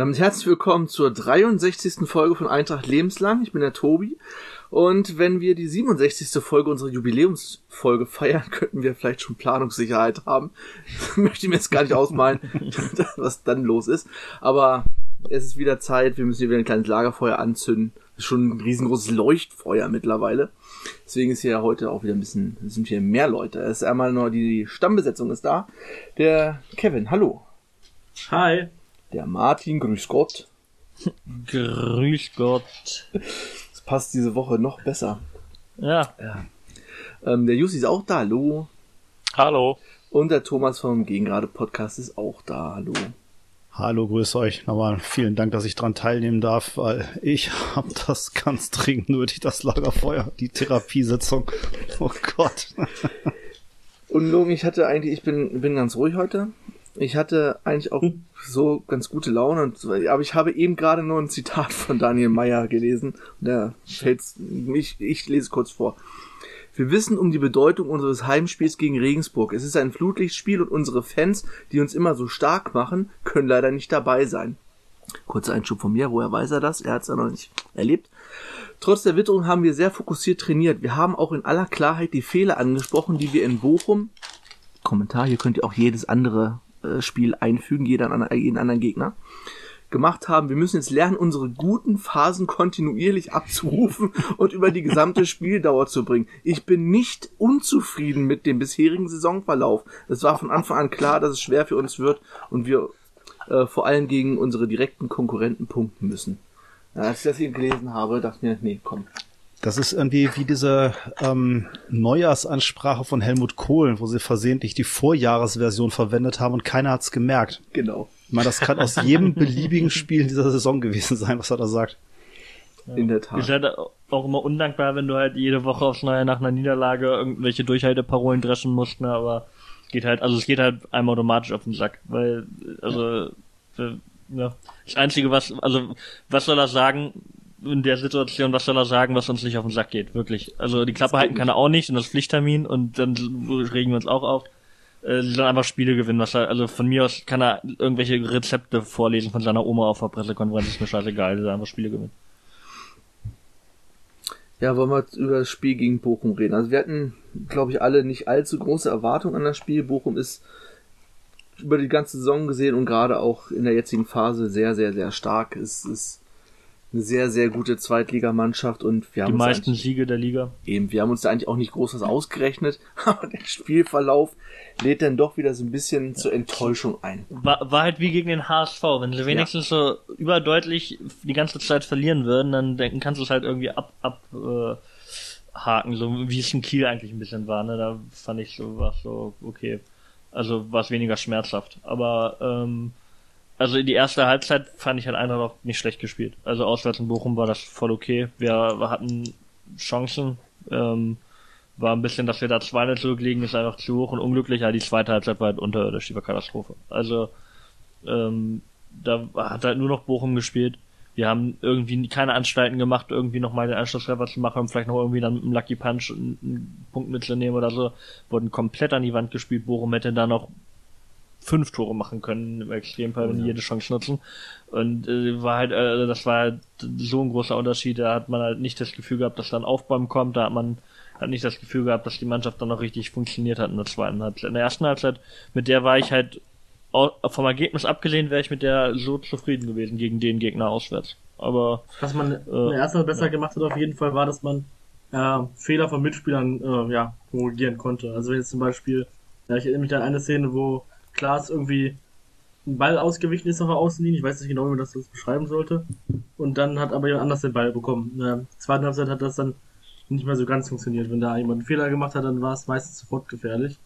damit herzlich willkommen zur 63. Folge von Eintracht Lebenslang. Ich bin der Tobi. Und wenn wir die 67. Folge unserer Jubiläumsfolge feiern, könnten wir vielleicht schon Planungssicherheit haben. Möchte ich mir jetzt gar nicht ausmalen, was dann los ist. Aber es ist wieder Zeit. Wir müssen hier wieder ein kleines Lagerfeuer anzünden. Das ist schon ein riesengroßes Leuchtfeuer mittlerweile. Deswegen ist hier heute auch wieder ein bisschen, sind hier mehr Leute. Es ist einmal nur die Stammbesetzung ist da. Der Kevin, hallo. Hi. Der Martin, grüß Gott. grüß Gott. Das passt diese Woche noch besser. Ja. ja. Ähm, der Jussi ist auch da, hallo. Hallo. Und der Thomas vom Gegengrade Podcast ist auch da, hallo. Hallo, grüß euch. Nochmal vielen Dank, dass ich dran teilnehmen darf, weil ich habe das ganz dringend nötig, das Lagerfeuer, die Therapiesitzung. Oh Gott. Unlogen, ich hatte eigentlich, ich bin, bin ganz ruhig heute. Ich hatte eigentlich auch so ganz gute Laune, aber ich habe eben gerade nur ein Zitat von Daniel Meyer gelesen. Da fällt's, ich, ich lese kurz vor. Wir wissen um die Bedeutung unseres Heimspiels gegen Regensburg. Es ist ein Flutlichtspiel und unsere Fans, die uns immer so stark machen, können leider nicht dabei sein. Kurzer Einschub von mir, woher weiß er das? Er hat es ja noch nicht erlebt. Trotz der Witterung haben wir sehr fokussiert trainiert. Wir haben auch in aller Klarheit die Fehler angesprochen, die wir in Bochum, Kommentar, hier könnt ihr auch jedes andere Spiel einfügen, jeder an jeden anderen Gegner, gemacht haben. Wir müssen jetzt lernen, unsere guten Phasen kontinuierlich abzurufen und über die gesamte Spieldauer zu bringen. Ich bin nicht unzufrieden mit dem bisherigen Saisonverlauf. Es war von Anfang an klar, dass es schwer für uns wird und wir äh, vor allem gegen unsere direkten Konkurrenten punkten müssen. Ja, als ich das hier gelesen habe, dachte ich mir, nee, komm, das ist irgendwie wie diese ähm, Neujahrsansprache von Helmut Kohl, wo sie versehentlich die Vorjahresversion verwendet haben und keiner hat's gemerkt. Genau. Ich meine, das kann aus jedem beliebigen Spiel dieser Saison gewesen sein, was er da sagt. Ja. In der Tat. Ist halt auch immer undankbar, wenn du halt jede Woche aufs Neue nach einer Niederlage irgendwelche Durchhalteparolen dreschen musst, ne, aber es geht halt, also es geht halt einem automatisch auf den Sack, weil, also, ja, das Einzige, was, also, was soll er sagen, in der Situation, was soll er sagen, was uns nicht auf den Sack geht, wirklich. Also die Klappe halten kann er auch nicht und das Pflichttermin und dann regen wir uns auch auf. Äh, sie sollen einfach Spiele gewinnen, was er, also von mir aus kann er irgendwelche Rezepte vorlesen von seiner Oma auf der Pressekonferenz, ist mir scheißegal, sie soll einfach Spiele gewinnen. Ja, wollen wir über das Spiel gegen Bochum reden. Also wir hatten, glaube ich, alle nicht allzu große Erwartungen an das Spiel. Bochum ist über die ganze Saison gesehen und gerade auch in der jetzigen Phase sehr, sehr, sehr stark. Es ist eine sehr, sehr gute Zweitligamannschaft und wir haben die meisten Siege der Liga. Eben, wir haben uns da eigentlich auch nicht groß was ausgerechnet, aber der Spielverlauf lädt dann doch wieder so ein bisschen zur Enttäuschung ein. War, war halt wie gegen den HSV, wenn sie wenigstens ja. so überdeutlich die ganze Zeit verlieren würden, dann denken kannst du es halt irgendwie ab, ab äh, haken, so wie es in Kiel eigentlich ein bisschen war, ne? Da fand ich so was so okay. Also war es weniger schmerzhaft. Aber ähm, also die erste Halbzeit fand ich halt einfach noch nicht schlecht gespielt. Also auswärts in Bochum war das voll okay. Wir, hatten Chancen. Ähm, war ein bisschen, dass wir da 2-0 zurückliegen, ist einfach zu hoch und unglücklich. Ja, die zweite Halbzeit war halt unterirdisch, die war Katastrophe. Also ähm, da hat halt nur noch Bochum gespielt. Wir haben irgendwie keine Anstalten gemacht, irgendwie noch mal den Anschlusstreffer zu machen und vielleicht noch irgendwie dann mit einem Lucky Punch einen Punkt mitzunehmen oder so. Wurden komplett an die Wand gespielt. Bochum hätte da noch fünf Tore machen können im Extremfall, wenn die jede Chance nutzen. Und äh, war halt, äh, das war halt so ein großer Unterschied. Da hat man halt nicht das Gefühl gehabt, dass dann Aufbäumen kommt. Da hat man hat nicht das Gefühl gehabt, dass die Mannschaft dann noch richtig funktioniert hat in der zweiten Halbzeit. In der ersten Halbzeit, mit der war ich halt vom Ergebnis abgesehen, wäre ich mit der so zufrieden gewesen gegen den Gegner auswärts. Aber was man äh, in der ersten besser ja. gemacht hat auf jeden Fall war, dass man äh, Fehler von Mitspielern äh, ja korrigieren konnte. Also jetzt zum Beispiel, ja, ich erinnere mich an eine Szene, wo Klaas irgendwie ein Ball ausgewichen ist auf der Außenlinie. Ich weiß nicht genau, wie man das beschreiben sollte. Und dann hat aber jemand anders den Ball bekommen. In der zweiten Halbzeit hat das dann nicht mehr so ganz funktioniert. Wenn da jemand einen Fehler gemacht hat, dann war es meistens sofort gefährlich.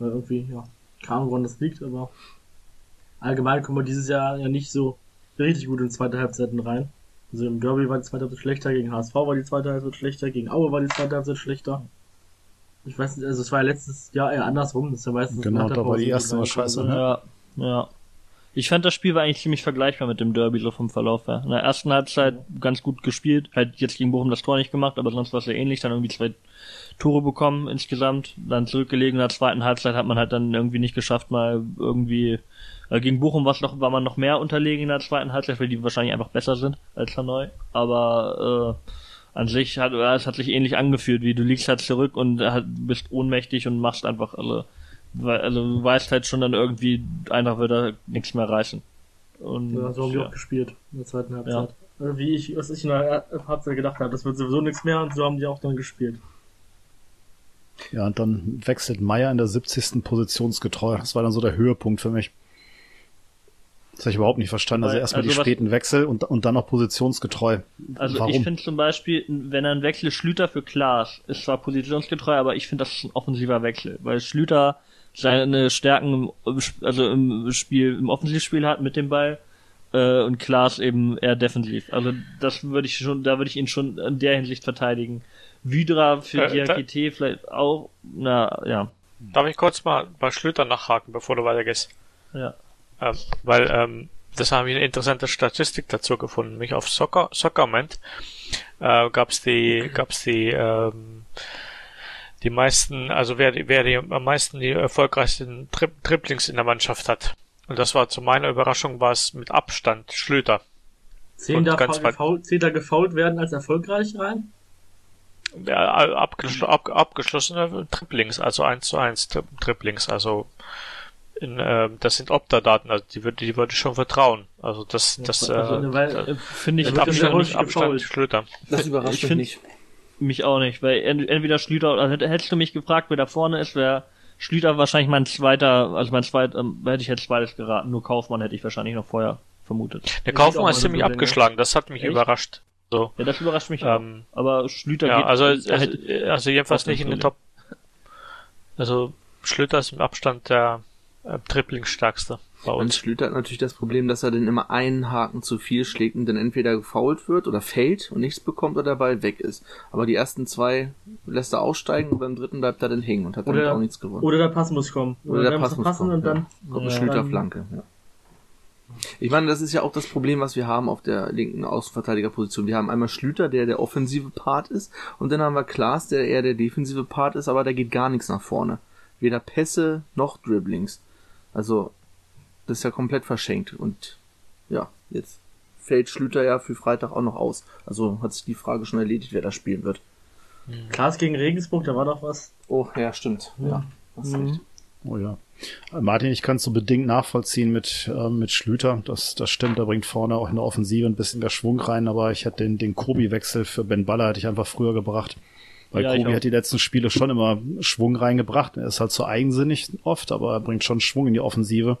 Weil irgendwie, ja, Ahnung, woran das liegt, aber allgemein kommen wir dieses Jahr ja nicht so richtig gut in zweite Halbzeiten rein. Also im Derby war die zweite Halbzeit schlechter, gegen HSV war die zweite Halbzeit schlechter, gegen Aue war die zweite Halbzeit schlechter. Ich weiß nicht, also es war ja letztes Jahr eher andersrum, das ist ja meistens Genau, da war die erste mal scheiße, ne? Ja, ja. Ich fand das Spiel war eigentlich ziemlich vergleichbar mit dem Derby so vom Verlauf her. In der ersten Halbzeit ganz gut gespielt, halt jetzt gegen Bochum das Tor nicht gemacht, aber sonst war es sehr ähnlich, dann irgendwie zwei Tore bekommen insgesamt, dann zurückgelegen. In der zweiten Halbzeit hat man halt dann irgendwie nicht geschafft, mal irgendwie äh, gegen Bochum war noch, war man noch mehr unterlegen in der zweiten Halbzeit, weil die wahrscheinlich einfach besser sind als Hanoi. Aber äh, an sich hat es hat sich ähnlich angefühlt, wie du liegst halt zurück und halt bist ohnmächtig und machst einfach alle. Also du weißt halt schon dann irgendwie, einfach wird da nichts mehr reißen. Und, Ja, so haben die ja. auch gespielt in der zweiten Halbzeit. Also Wie ich, was ich in der Halbzeit gedacht habe, das wird sowieso nichts mehr und so haben die auch dann gespielt. Ja, und dann wechselt Meier in der 70. positionsgetreu. Das war dann so der Höhepunkt für mich. Das habe ich überhaupt nicht verstanden. Also Weil- erstmal also die späten Wechsel und, und dann noch positionsgetreu. Also Warum? ich finde zum Beispiel, wenn er ein Wechsel Schlüter für Klaas ist zwar positionsgetreu, aber ich finde das ist ein offensiver Wechsel, weil Schlüter seine Stärken im, also im Spiel, im Offensivspiel hat mit dem Ball äh, und Klaas eben eher defensiv. Also das würde ich schon, da würde ich ihn schon in der Hinsicht verteidigen. Wydra für Äh, Diakite vielleicht auch, na ja, Darf ich kurz mal bei Schlüter nachhaken, bevor du weitergehst? ja. Ähm, weil ähm, das haben wir eine interessante Statistik dazu gefunden. Mich auf Soccer, Soccerment äh, gab's die gab's die ähm, die meisten, also wer, die- wer die am meisten die erfolgreichsten Tri Triplings in der Mannschaft hat. Und das war zu meiner Überraschung war es mit Abstand Schlüter. Zehn da ganz gefault, zehn da gefault werden als erfolgreich rein? Ja, abgeschl ab abgeschlossene Triplings, also 1 zu 1 Tri Triplings, also in, ähm, das sind Opta-Daten, also die würde die würde ich schon vertrauen. Also das das äh, also eine Weile- Äh, Finde ich mit ja Abstand, häufig Abstand. Schlüter. Das überrascht Ich mich nicht. Mich auch nicht, weil ent- entweder Schlüter oder hätt- hättest du mich gefragt, wer da vorne ist, wäre Schlüter wahrscheinlich mein zweiter, also mein zweit, ähm, hätte ich jetzt zweites geraten, nur Kaufmann hätte ich wahrscheinlich noch vorher vermutet. Der Kaufmann auch ist ziemlich abgeschlagen, das hat mich Echt? überrascht. So. Ja, das überrascht mich auch. Ähm, Aber Schlüter ja, geht also, also, halt, also jedenfalls nicht in den Top. Also Schlüter ist im Abstand der äh, Triplingsstärkste bei Und uns. Schlüter hat natürlich das Problem, dass er dann immer einen Haken zu viel schlägt und dann entweder gefoult wird oder fällt und nichts bekommt oder der Ball weg ist. Aber die ersten zwei lässt er aussteigen und beim dritten bleibt er dann hängen und hat damit Oder- auch nichts gewonnen. Oder der Pass muss kommen. Oder der muss Pass muss passen kommen, und dann. Kommt eine Ja. Schlüterflanke, ja. Ich meine, das ist ja auch das Problem, was wir haben auf der linken Außenverteidigerposition. Wir haben einmal Schlüter, der der offensive Part ist, und dann haben wir Klaas, der eher der defensive Part ist, aber da geht gar nichts nach vorne. Weder Pässe noch Dribblings. Also, das ist ja komplett verschenkt. Und ja, jetzt fällt Schlüter ja für Freitag auch noch aus. Also hat sich die Frage schon erledigt, wer da spielen wird. Klaas gegen Regensburg, da war doch was. Oh, ja, stimmt. Ja, hast Mhm. recht. Oh ja. Äh, Martin, ich kann es so bedingt nachvollziehen mit, äh, mit Schlüter. Das, das stimmt, da bringt vorne auch in der Offensive ein bisschen mehr Schwung rein, aber ich hätte den, den Kobi-Wechsel für Ben Baller hätte ich einfach früher gebracht. Weil Ja, auch. hat die letzten Spiele schon immer Schwung reingebracht. Er ist halt so eigensinnig oft, aber er bringt schon Schwung in die Offensive.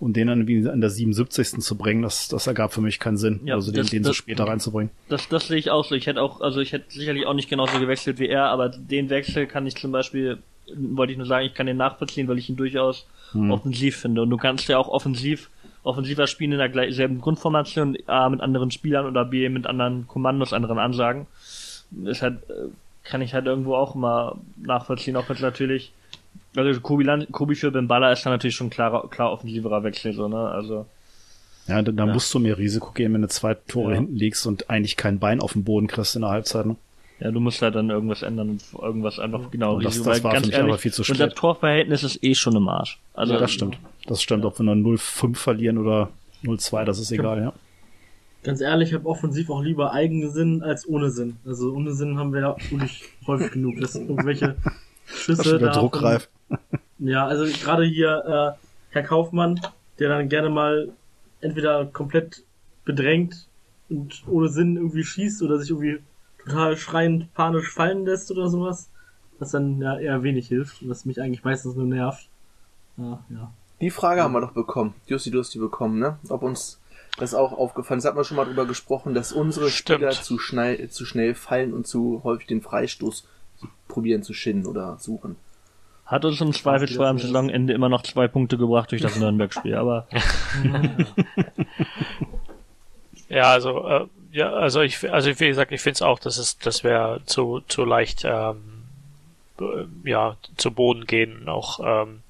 Und den dann wie an der 77. zu bringen, das, das ergab für mich keinen Sinn. Ja, also den, das- den so später reinzubringen. das, das sehe ich auch so. Ich hätte auch, also ich hätte sicherlich auch nicht genauso gewechselt wie er, aber den Wechsel kann ich zum Beispiel, wollte ich nur sagen, ich kann den nachvollziehen, weil ich ihn durchaus offensiv finde. Und du kannst ja auch offensiv, offensiver spielen in der gleich- selben Grundformation, A mit anderen Spielern oder B mit anderen Kommandos, anderen Ansagen. Ist halt, äh, kann ich halt irgendwo auch mal nachvollziehen, auch wenn natürlich, also Kobi, Land, Kobi für Ben Baller ist dann natürlich schon klarer, klar offensiverer Wechsel, so, ne, also. Ja, dann, dann Ja. musst du mehr Risiko gehen, wenn du zwei Tore Ja. hinten liegst und eigentlich kein Bein auf dem Boden kriegst in der Halbzeit. Ne? Ja, du musst halt dann irgendwas ändern und irgendwas einfach genau Und das- Risiko, das war für ganz mich ehrlich, aber viel zu unser spät. Torverhältnis ist eh schon im Arsch. Also ja, das stimmt. Das stimmt, ob wir nur 0-5 verlieren oder 0-2, das ist egal, ja. Ganz ehrlich, ich habe offensiv auch lieber Eigensinn als ohne Sinn. Also ohne Sinn haben wir ja wirklich häufig genug, dass irgendwelche Schüsse da Druck von- greift. Ja, also gerade hier äh, Herr Kaufmann, der dann gerne mal entweder komplett bedrängt und ohne Sinn irgendwie schießt oder sich irgendwie total schreiend panisch fallen lässt oder sowas, was dann ja eher wenig hilft und was mich eigentlich meistens nur nervt. Ja, ja. Die Frage haben wir doch bekommen. Jussi, du hast die bekommen, ne? Ob uns das auch aufgefallen ist. Hat man schon mal drüber gesprochen, dass unsere Stimmt. Spieler zu schnell, zu schnell fallen und zu häufig den Freistoß probieren zu schinden oder suchen. hat uns im Zweifelsfall am das ist- Saisonende immer noch zwei Punkte gebracht durch das Nürnberg-Spiel, aber Ja, also äh, ja, also ich also wie gesagt, ich finde es auch, dass es das wäre zu zu leicht ähm, äh, ja zu Boden gehen, auch ähm,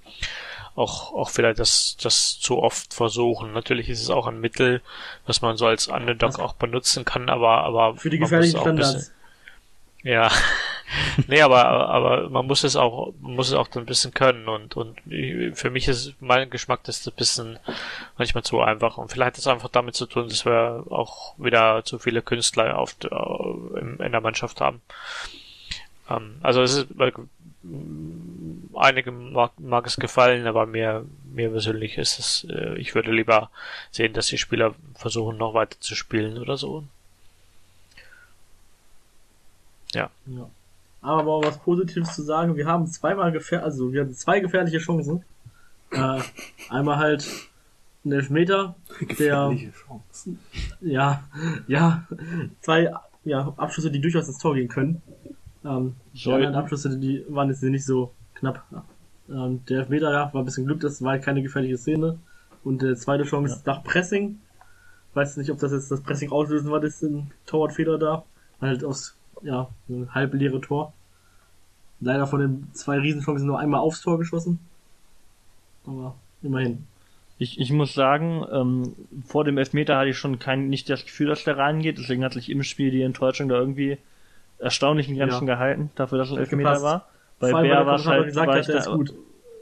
auch, auch vielleicht das, das zu oft versuchen. Natürlich ist es auch ein Mittel, was man so als Underdog auch benutzen kann, aber, aber. Für die gefährlichen Standards. Bisschen, ja. nee, aber, aber man muss es auch, muss es auch ein bisschen können und, und für mich ist, mein Geschmack ist ein bisschen manchmal zu einfach und vielleicht hat es einfach damit zu tun, dass wir auch wieder zu viele Künstler auf, äh, in, der Mannschaft haben. Ähm, also es ist, einigen mag, mag es gefallen, aber mir, mir persönlich ist es, äh, ich würde lieber sehen, dass die Spieler versuchen, noch weiter zu spielen oder so. Ja. ja. Aber auch was Positives zu sagen, wir haben zweimal gefähr also wir hatten zwei gefährliche Chancen. Äh, einmal halt ein Elfmeter, gefährliche der, Chancen. Ja, ja, zwei ja, Abschlüsse, die durchaus ins Tor gehen können. Ähm, die anderen Abschlüsse, die waren jetzt nicht so knapp. Ähm, der Elfmeter ja, war ein bisschen Glück, das war halt keine gefährliche Szene. Und der zweite Chance ja. nach Pressing. Weiß nicht, ob das jetzt das Pressing auslösen war, das ist ein Torwartfehler da. Halt aus, ja, ein halb leere Tor. Leider von den zwei Riesenchancen nur einmal aufs Tor geschossen. Aber immerhin. Ich, ich muss sagen, ähm, vor dem Elfmeter hatte ich schon kein, nicht das Gefühl, dass der reingeht, deswegen hat sich im Spiel die Enttäuschung da irgendwie erstaunlichen Grenzen ja. gehalten, dafür, dass es Elfmeter gepasst. war. Bei Vor Bär war es halt, gesagt, war ich da, gut.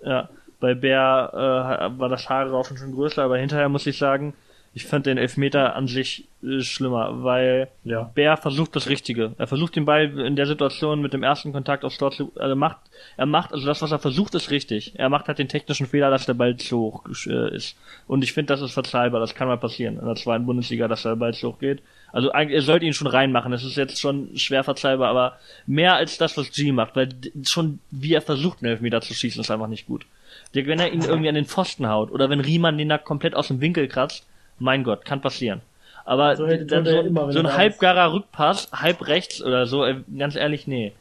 ja, bei Bär äh, war das Haare auch schon größer, aber hinterher muss ich sagen, ich fand den Elfmeter an sich äh, schlimmer, weil ja. Bär versucht das Richtige. Er versucht den Ball in der Situation mit dem ersten Kontakt aufs Tor zu, also macht, er macht, also das, was er versucht, ist richtig. Er macht halt den technischen Fehler, dass der Ball zu hoch äh, ist. Und ich finde, das ist verzeihbar. Das kann mal passieren in der zweiten Bundesliga, dass der Ball zu hoch geht. Also er sollte ihn schon reinmachen. Das ist jetzt schon schwer verzeihbar, aber mehr als das, was G macht, weil schon wie er versucht, einen Elfmeter zu schießen, ist einfach nicht gut. Wenn er ihn irgendwie an den Pfosten haut oder wenn Riemann den da komplett aus dem Winkel kratzt, mein Gott, kann passieren. Aber so, dann so, immer, so ein halbgarer Rückpass, halb rechts oder so, äh, ganz ehrlich, nee.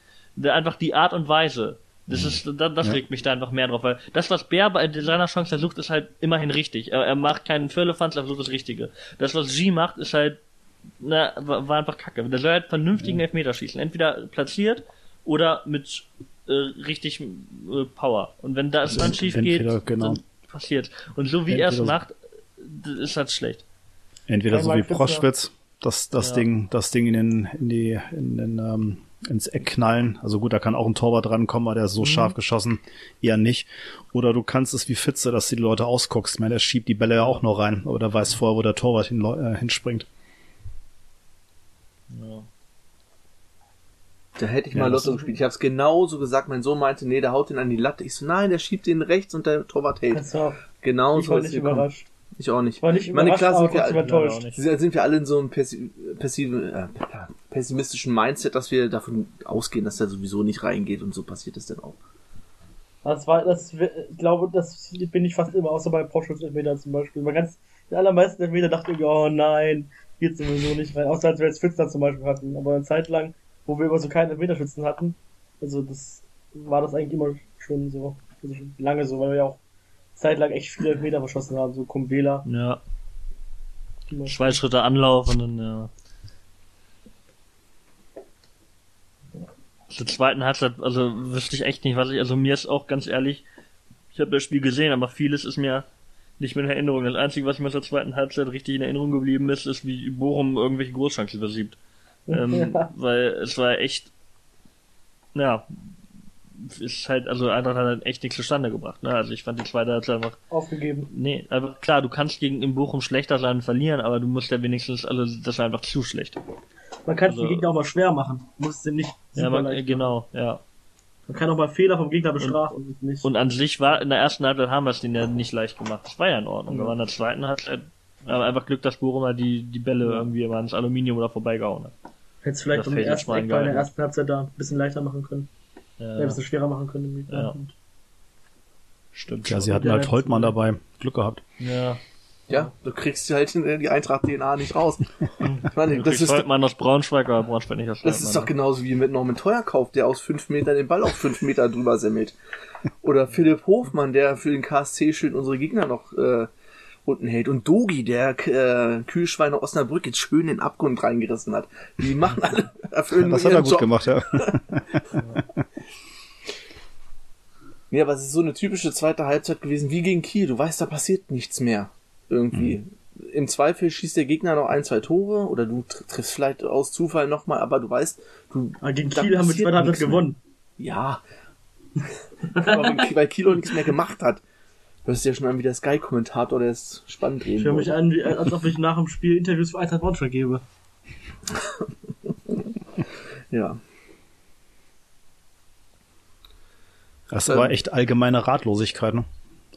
Einfach die Art und Weise. Das mhm. ist, das, das ja. regt mich da einfach mehr drauf, weil das, was Bär bei seiner Chance versucht, ist halt immerhin richtig. Er, er macht keinen Firlefanz, er versucht das Richtige. Das, was G macht, ist halt, na, war einfach kacke. Der soll halt vernünftigen ja. Elfmeter schießen. Entweder platziert oder mit äh, richtig äh, Power. Und wenn das also dann schief geht, genau. dann passiert. Und so wie er es macht, ist halt schlecht. Entweder so wie Proschwitz, das, das ja. Ding, das Ding in den, in die, in den, ähm, ins Eck knallen. Also gut, da kann auch ein Torwart rankommen, aber der ist so mhm. scharf geschossen, eher nicht. Oder du kannst es wie Fitze, dass du die Leute ausguckst. Ich meine, der schiebt die Bälle ja auch noch rein, aber der weiß vorher, wo der Torwart hin, äh, hinspringt. Ja. Da hätte ich mal ja, Lotto gespielt. Ich habe es genauso gesagt. Mein Sohn meinte, nee, der haut den an die Latte. Ich so, nein, der schiebt den rechts und der Torwart hält. Genau so ist nicht überrascht. Ich auch nicht. War nicht Meine klar sind wir, alle, sind wir alle in so einem äh, pessimistischen Mindset, dass wir davon ausgehen, dass der sowieso nicht reingeht und so passiert es dann auch. Das war, das, ich glaube, das bin ich fast immer, außer bei Porsche Elfmeter zum Beispiel. Bei ganz, die allermeisten Elfmeter dachte ich, oh nein, geht sowieso nicht rein. Außer als wir jetzt Pfister zum Beispiel hatten. Aber eine Zeit lang, wo wir immer so keine Elfmeterschützen hatten, also das war das eigentlich immer schon so, also schon lange so, weil wir ja auch zeitlang echt viele Elfmeter verschossen haben, so Kumbela. Ja. Zwei Schritte Anlauf und dann, ja. Zur zweiten Halbzeit, also wüsste ich echt nicht, was ich, also mir ist auch ganz ehrlich, ich habe das Spiel gesehen, aber vieles ist mir nicht mehr in Erinnerung. Das Einzige, was mir zur zweiten Halbzeit richtig in Erinnerung geblieben ist, ist, wie Bochum irgendwelche Großchancen versiebt. Ähm, ja. Weil es war echt, ja, ist halt, also Eintracht hat halt echt nichts zustande gebracht. Ne? Also ich fand die zweite Halbzeit einfach. Aufgegeben. Nee, aber klar, du kannst gegen im Bochum schlechter sein und verlieren, aber du musst ja wenigstens, also das war einfach zu schlecht. Man kann also, den Gegner auch mal schwer machen. Muss es nicht. Ja, man, genau, ja. Man kann auch mal Fehler vom Gegner bestrafen und, nicht. Und an sich war, in der ersten Halbzeit haben wir es denen ja nicht leicht gemacht. Das war ja in Ordnung. Mhm. Aber in der zweiten Halbzeit, aber einfach Glück, dass Bochum mal die, die Bälle irgendwie mal ins Aluminium oder vorbeigehauen hat. Hätte es vielleicht um die ersten in der ersten Halbzeit da ein bisschen leichter machen können. Ja. ein bisschen schwerer machen können. Ja. Stimmt. Ja, sie hatten halt Holtmann dabei. Glück gehabt. Ja. Ja, du kriegst halt die Eintracht-DNA nicht raus. Ich meine, das ist Holtmann aus Braunschweig, aber Braunschweig nicht aus Das ist doch genauso wie mit Norman Teuerkauf, der aus fünf Metern den Ball auf fünf Meter drüber semmelt. Oder Philipp Hofmann, der für den KSC schön unsere Gegner noch äh, unten hält. Und Dogi, der äh, Kühlschweine Osnabrück jetzt schön in den Abgrund reingerissen hat. Die machen alle, erfüllen Das hat er gut Job. gemacht, ja. Nee, aber es ist so eine typische zweite Halbzeit gewesen wie gegen Kiel. Du weißt, da passiert nichts mehr. Irgendwie. Mhm. Im Zweifel schießt der Gegner noch ein, zwei Tore oder du triffst vielleicht aus Zufall nochmal, aber du weißt, du. Aber gegen Kiel haben wir zweite Halbzeit gewonnen. Ja. aber weil Kiel auch nichts mehr gemacht hat. Du hast ja schon an wie der Sky-Kommentator, der ist spannend reden Ich höre mich an, wie, als ob ich nach dem Spiel Interviews für Eintracht Braunschweig gebe. ja. Das war echt allgemeine Ratlosigkeit, ne?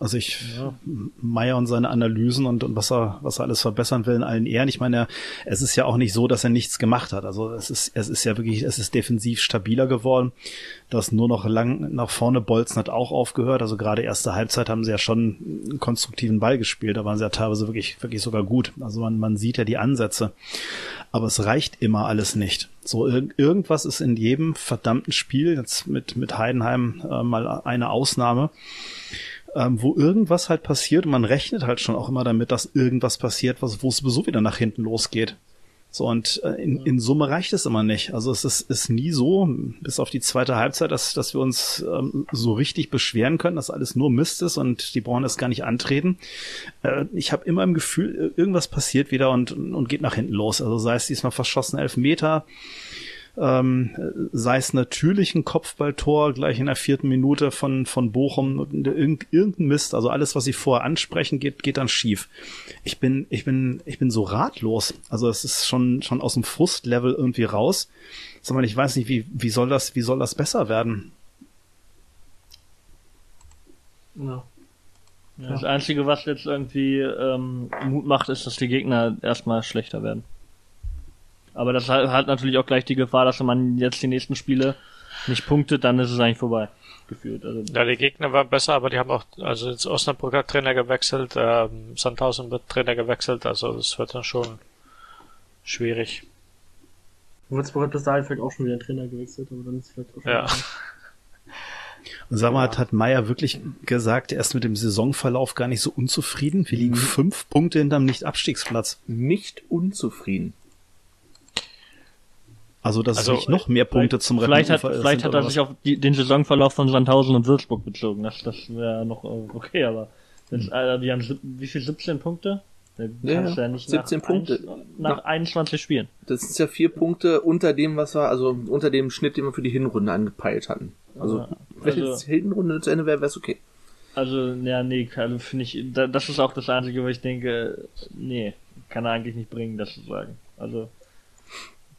Also ich, ja. Meier und seine Analysen und, und was er, was er alles verbessern will in allen Ehren. Ich meine, es ist ja auch nicht so, dass er nichts gemacht hat. Also es ist, es ist ja wirklich, es ist defensiv stabiler geworden. Das nur noch lang nach vorne bolzen hat auch aufgehört. Also gerade erste Halbzeit haben sie ja schon einen konstruktiven Ball gespielt. Da waren sie ja teilweise wirklich, wirklich sogar gut. Also man, man sieht ja die Ansätze. Aber es reicht immer alles nicht. So, ir irgendwas ist in jedem verdammten Spiel, jetzt mit, mit Heidenheim äh, mal eine Ausnahme, ähm, wo irgendwas halt passiert und man rechnet halt schon auch immer damit, dass irgendwas passiert, was, wo es sowieso wieder nach hinten losgeht. So, und äh, in, in Summe reicht es immer nicht. Also es ist, ist nie so, bis auf die zweite Halbzeit, dass, dass wir uns ähm, so richtig beschweren können, dass alles nur Mist ist und die brauchen das gar nicht antreten. Äh, ich habe immer im Gefühl, irgendwas passiert wieder und, und geht nach hinten los. Also sei es diesmal verschossen elf Meter, ähm, sei es natürlich ein Kopfballtor gleich in der vierten Minute von, von Bochum, irgend, irgendein Mist, also alles, was sie vorher ansprechen, geht, geht dann schief. Ich bin, ich bin, ich bin so ratlos. Also es ist schon, schon aus dem Frustlevel irgendwie raus. Mal, ich weiß nicht, wie, wie soll das, wie soll das besser werden? Ja. Das Einzige, was jetzt irgendwie ähm, Mut macht, ist, dass die Gegner erstmal schlechter werden. Aber das hat natürlich auch gleich die Gefahr, dass wenn man jetzt die nächsten Spiele nicht punktet, dann ist es eigentlich vorbei. Gefühlt. Also ja, die Gegner waren besser, aber die haben auch, also jetzt Osnabrück hat Trainer gewechselt, ähm, Sandhausen wird Trainer gewechselt, also das wird dann schon schwierig. Würzburg hat bis dahin vielleicht auch schon wieder einen Trainer gewechselt, aber dann ist vielleicht auch schon Ja. Und sag mal, hat, hat Meier wirklich gesagt, er ist mit dem Saisonverlauf gar nicht so unzufrieden? Wir liegen mhm. fünf Punkte hinterm Nicht-Abstiegsplatz. Nicht unzufrieden. Also, dass also, es nicht noch mehr Punkte zum Retten Vielleicht hat, vielleicht hat er sich auf die, den Saisonverlauf von Sandhausen und Würzburg bezogen. Das, das wäre noch äh, okay, aber wenn's, hm. äh, die haben wie viel 17 Punkte? Ja, ja, nicht 17 nach Punkte. Ein, nach, nach 21 Spielen. Das ist ja vier Punkte unter dem, was wir, also unter dem Schnitt, den wir für die Hinrunde angepeilt hatten. Also, ja, wenn also, jetzt Hinrunde zu Ende wäre, wäre es okay. Also, ja, nee, also finde ich, das ist auch das Einzige, wo ich denke, nee, kann er eigentlich nicht bringen, das zu sagen. Also,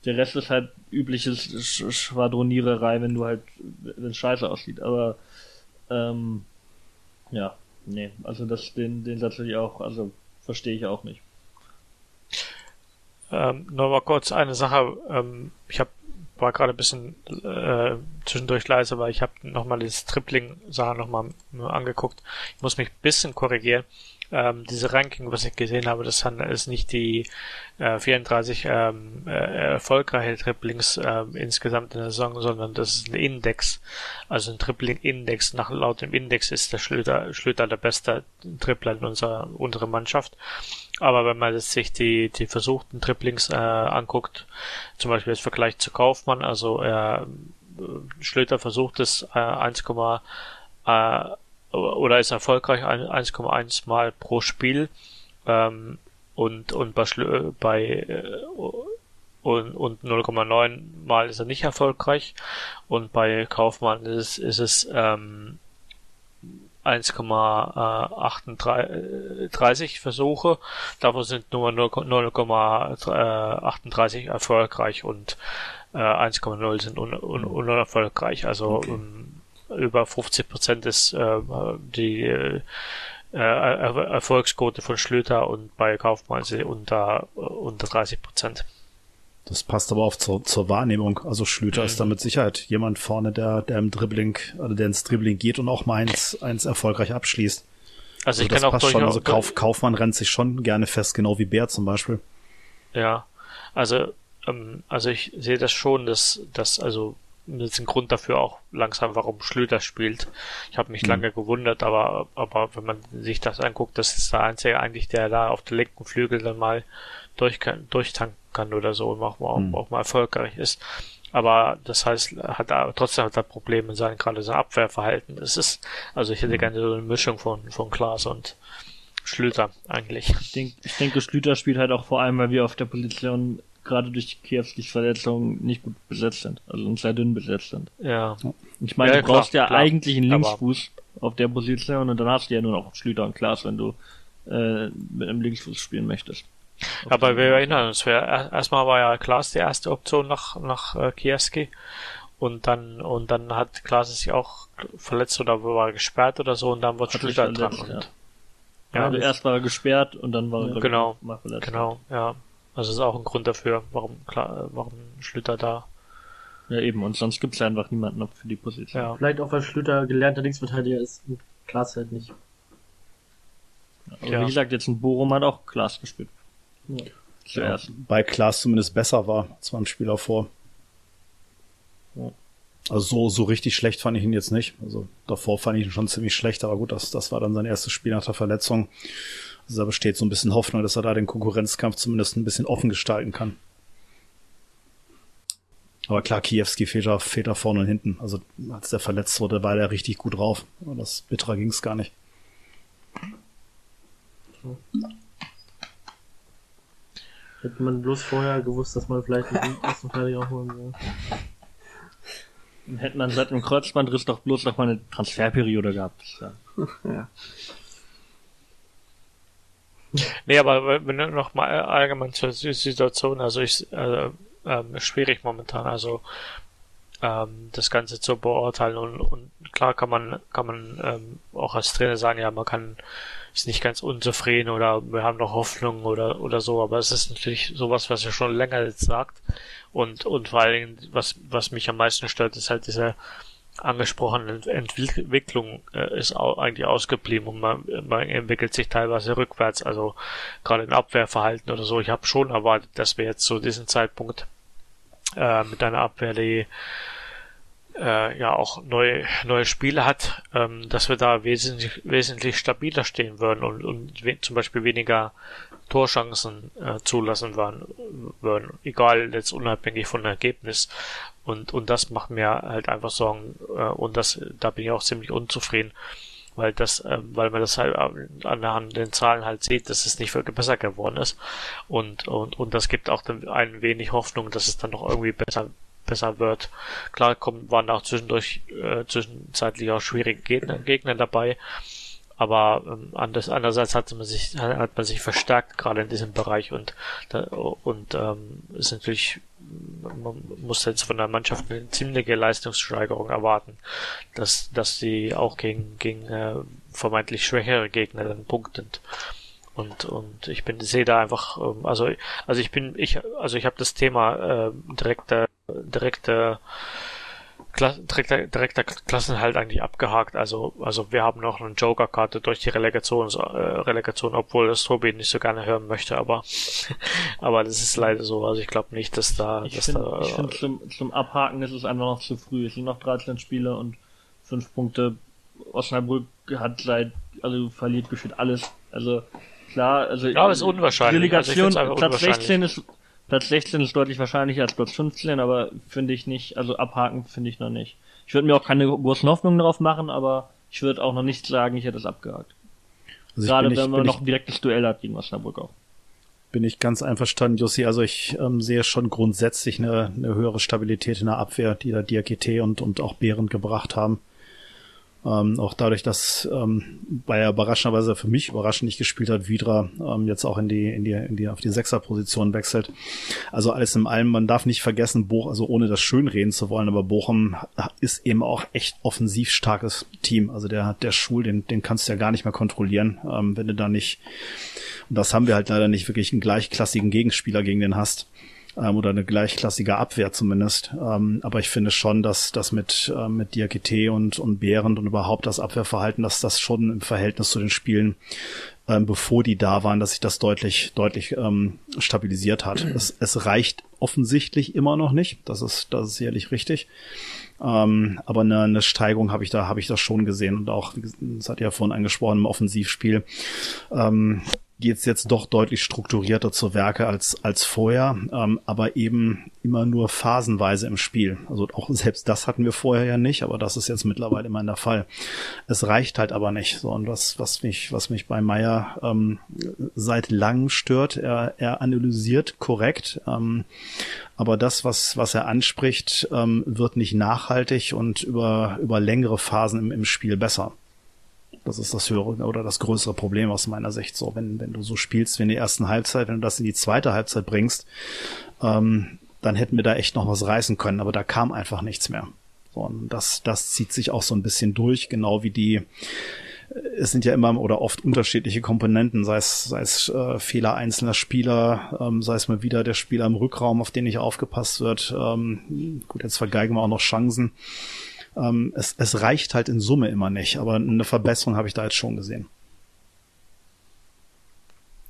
der Rest ist halt übliches Schwadroniererei, wenn du halt, wenn scheiße aussieht. Aber ähm, ja, nee, also das, den, den Satz will ich auch, also verstehe ich auch nicht. Ähm, nur mal kurz eine Sache, ähm, ich hab, war gerade ein bisschen äh, zwischendurch leise, weil ich habe nochmal das Tripling-Sache nochmal angeguckt. Ich muss mich ein bisschen korrigieren ähm, diese Ranking, was ich gesehen habe, das ist nicht die äh, 34 ähm, äh, erfolgreiche Triplings äh, insgesamt in der Saison, sondern das ist ein Index, also ein Tripling-Index. Nach laut dem Index ist der Schlüter, Schlüter der beste Tripler in unserer unserer Mannschaft. Aber wenn man sich die, die versuchten Triplings äh, anguckt, zum Beispiel als Vergleich zu Kaufmann, also äh, Schlüter versucht es äh, 1, äh, oder ist erfolgreich 1,1 Mal pro Spiel ähm, und und bei, bei äh, und, und 0,9 Mal ist er nicht erfolgreich und bei Kaufmann ist, ist es ähm, 1,38 Versuche, davon sind nur 0,38 erfolgreich und äh, 1,0 sind un, un, unerfolgreich. Also okay. um, über 50 Prozent ist äh, die äh, Erfolgsquote von Schlüter und bei Kaufmann sind unter, unter 30 Prozent. Das passt aber auch zur, zur Wahrnehmung. Also Schlüter mhm. ist da mit Sicherheit jemand vorne, der, der im Dribbling, also der ins Dribbling geht und auch mal eins, eins erfolgreich abschließt. Also, also ich kann auch schon, also Kauf, Kaufmann rennt sich schon gerne fest, genau wie Bär zum Beispiel. Ja, also, ähm, also ich sehe das schon, dass, dass also das ist ein Grund dafür auch langsam, warum Schlüter spielt. Ich habe mich mhm. lange gewundert, aber, aber wenn man sich das anguckt, das ist der Einzige eigentlich, der da auf der linken Flügel dann mal durch, durchtanken kann oder so und auch mal, mhm. auch mal erfolgreich ist. Aber das heißt, hat er trotzdem hat er Probleme in seinem gerade sein Abwehrverhalten. Das ist, also ich hätte gerne so eine Mischung von, von Klaas und Schlüter eigentlich. Ich, denk, ich denke, Schlüter spielt halt auch vor allem, weil wir auf der Position gerade durch Kiewskis Verletzung nicht gut besetzt sind. Also sehr dünn besetzt sind. Ja. Ich meine, Ja, du brauchst klar, ja klar. eigentlich einen Aber- Linksfuß auf der Position und dann hast du ja nur noch Schlüter und Klaas, wenn du äh, mit einem Linksfuß spielen möchtest. Aber wir erinnern uns, wir, er- erstmal war ja Klaas die erste Option nach, nach äh, Kiewski. Und dann, und dann hat Klaas sich auch verletzt oder war gesperrt oder so und dann wurde Schlüter dran. verletzt, Und, ja. ja, also erst war er gesperrt und dann war er Genau. mal verletzt. genau, ja. Also ist auch ein Grund dafür, warum, klar, warum Schlüter da, Ja, eben. Und sonst gibt's ja einfach niemanden für die Position. ja. Vielleicht auch, weil Schlüter gelernter Linksverteidiger ist und Klaas halt nicht. Aber Ja. wie gesagt, jetzt ein Borum hat auch Klaas gespielt. Ja. Zuerst. Bei Klaas zumindest besser war als beim Spiel davor. Ja. Also so, so richtig schlecht fand ich ihn jetzt nicht. Also davor fand ich ihn schon ziemlich schlecht, aber gut, das, das war dann sein erstes Spiel nach der Verletzung. Also da besteht so ein bisschen Hoffnung, dass er da den Konkurrenzkampf zumindest ein bisschen offen gestalten kann. Aber klar, Kiewski fehlt da, fehlt da vorne und hinten. Also als der verletzt wurde, war der richtig gut drauf. Aber das bitterer ging's gar nicht. Hätte man bloß vorher gewusst, dass man vielleicht einen Linksverteidiger holen will. Dann Hätte man seit dem Kreuzbandriss doch bloß noch mal eine Transferperiode gehabt. Ja. Ja. Nee, aber du noch mal allgemein zur Si- Situation, also ich, äh, ähm, schwierig momentan, also ähm, das Ganze zu beurteilen und, und klar kann man kann man ähm, auch als Trainer sagen, ja man kann ist nicht ganz unzufrieden oder wir haben noch Hoffnung oder oder so, aber es ist natürlich sowas, was er schon länger jetzt sagt und und vor allen Dingen was was mich am meisten stört, ist halt diese angesprochene Ent- Entwicklung äh, ist eigentlich ausgeblieben und man, man entwickelt sich teilweise rückwärts, also gerade im Abwehrverhalten oder so. Ich habe schon erwartet, dass wir jetzt zu diesem Zeitpunkt äh, mit einer Abwehr, die äh, ja auch neue neue Spiele hat, ähm, dass wir da wesentlich wesentlich stabiler stehen würden und, und zum Beispiel weniger Torchancen äh, zulassen würden, würden, egal jetzt unabhängig von Ergebnis. Und und das macht mir halt einfach Sorgen äh, und das da bin ich auch ziemlich unzufrieden, weil das, äh, weil man das halt anhand den Zahlen halt sieht, dass es nicht wirklich besser geworden ist und und und das gibt auch dann ein wenig Hoffnung, dass es dann noch irgendwie besser besser wird. Klar kommen, waren auch zwischendurch äh, zwischenzeitlich auch schwierige Gegner, Gegner dabei, aber ähm, anders, andererseits hat man sich hat man sich verstärkt gerade in diesem Bereich und und ähm, ist natürlich man muss jetzt von der Mannschaft eine ziemliche Leistungssteigerung erwarten, dass dass sie auch gegen gegen äh, vermeintlich schwächere Gegner dann punkten und und ich bin sehe da einfach ähm, also also ich bin ich also ich habe das Thema äh, direkter direkter Kla direkter, direkter Klassenhalt eigentlich abgehakt. Also, also wir haben noch eine Joker-Karte durch die Relegation, äh, Relegation, obwohl das Tobi nicht so gerne hören möchte, aber, aber das ist leider so. Also ich glaube nicht, dass da, Ich dass finde, da, ich find, zum, zum Abhaken ist es einfach noch zu früh. Es sind noch 13 Spiele und 5 Punkte. Osnabrück hat seit, also verliert gefühlt alles. Also klar, also Ja, aber ist unwahrscheinlich. Also Relegation, einfach Platz unwahrscheinlich. 16 ist Platz 16 ist deutlich wahrscheinlicher als Platz 15, aber finde ich nicht, also abhaken finde ich noch nicht. Ich würde mir auch keine großen Hoffnungen darauf machen, aber ich würde auch noch nicht sagen, ich hätte es abgehakt. Also Gerade nicht- wenn man noch ein direktes Duell hat gegen Osnabrück auch. bin ich ganz einverstanden, Jussi. Also ich ähm, sehe schon grundsätzlich eine, eine höhere Stabilität in der Abwehr, die da Diakite und, und auch Behrend gebracht haben. Ähm, auch dadurch, dass ähm, weil er überraschenderweise für mich überraschend nicht gespielt hat, Vidra ähm, jetzt auch in die, in die, in die auf die Sechserposition wechselt. Also alles in allem, man darf nicht vergessen, Bochum, also ohne das schönreden zu wollen, aber Bochum ist eben auch echt offensiv starkes Team. Also der der Schul, den, den kannst du ja gar nicht mehr kontrollieren, ähm, wenn du da nicht und das haben wir halt leider nicht wirklich einen gleichklassigen Gegenspieler gegen den hast. Ähm, oder eine gleichklassige Abwehr zumindest. Ähm, aber ich finde schon, dass das mit, ähm, mit Diakite und, und Behrend und überhaupt das Abwehrverhalten, dass das schon im Verhältnis zu den Spielen, ähm, bevor die da waren, dass sich das deutlich, deutlich ähm, stabilisiert hat. Es, es reicht offensichtlich immer noch nicht. Das ist, das ist sicherlich richtig. Ähm, aber eine, eine Steigerung habe ich da, habe ich das schon gesehen und auch, das hat ja vorhin angesprochen im Offensivspiel. Ähm, geht's jetzt doch deutlich strukturierter zu Werke als, als vorher, ähm, aber eben immer nur phasenweise im Spiel. Also auch selbst das hatten wir vorher ja nicht, aber das ist jetzt mittlerweile immer der Fall. Es reicht halt aber nicht. So, und was, was mich, was mich bei Meyer ähm, seit langem stört, er, er analysiert korrekt, ähm, aber das, was, was er anspricht, ähm, wird nicht nachhaltig und über, über längere Phasen im, im Spiel besser. Das ist das höhere oder das größere Problem aus meiner Sicht. So, wenn, wenn du so spielst wie in der ersten Halbzeit, wenn du das in die zweite Halbzeit bringst, ähm, dann hätten wir da echt noch was reißen können, aber da kam einfach nichts mehr. So, und das, das zieht sich auch so ein bisschen durch, genau wie die, es sind ja immer oder oft unterschiedliche Komponenten, sei es, sei es äh, Fehler einzelner Spieler, ähm, sei es mal wieder der Spieler im Rückraum, auf den nicht aufgepasst wird. Ähm, gut, jetzt vergeigen wir auch noch Chancen ähm, es, es reicht halt in Summe immer nicht, aber eine Verbesserung habe ich da jetzt schon gesehen.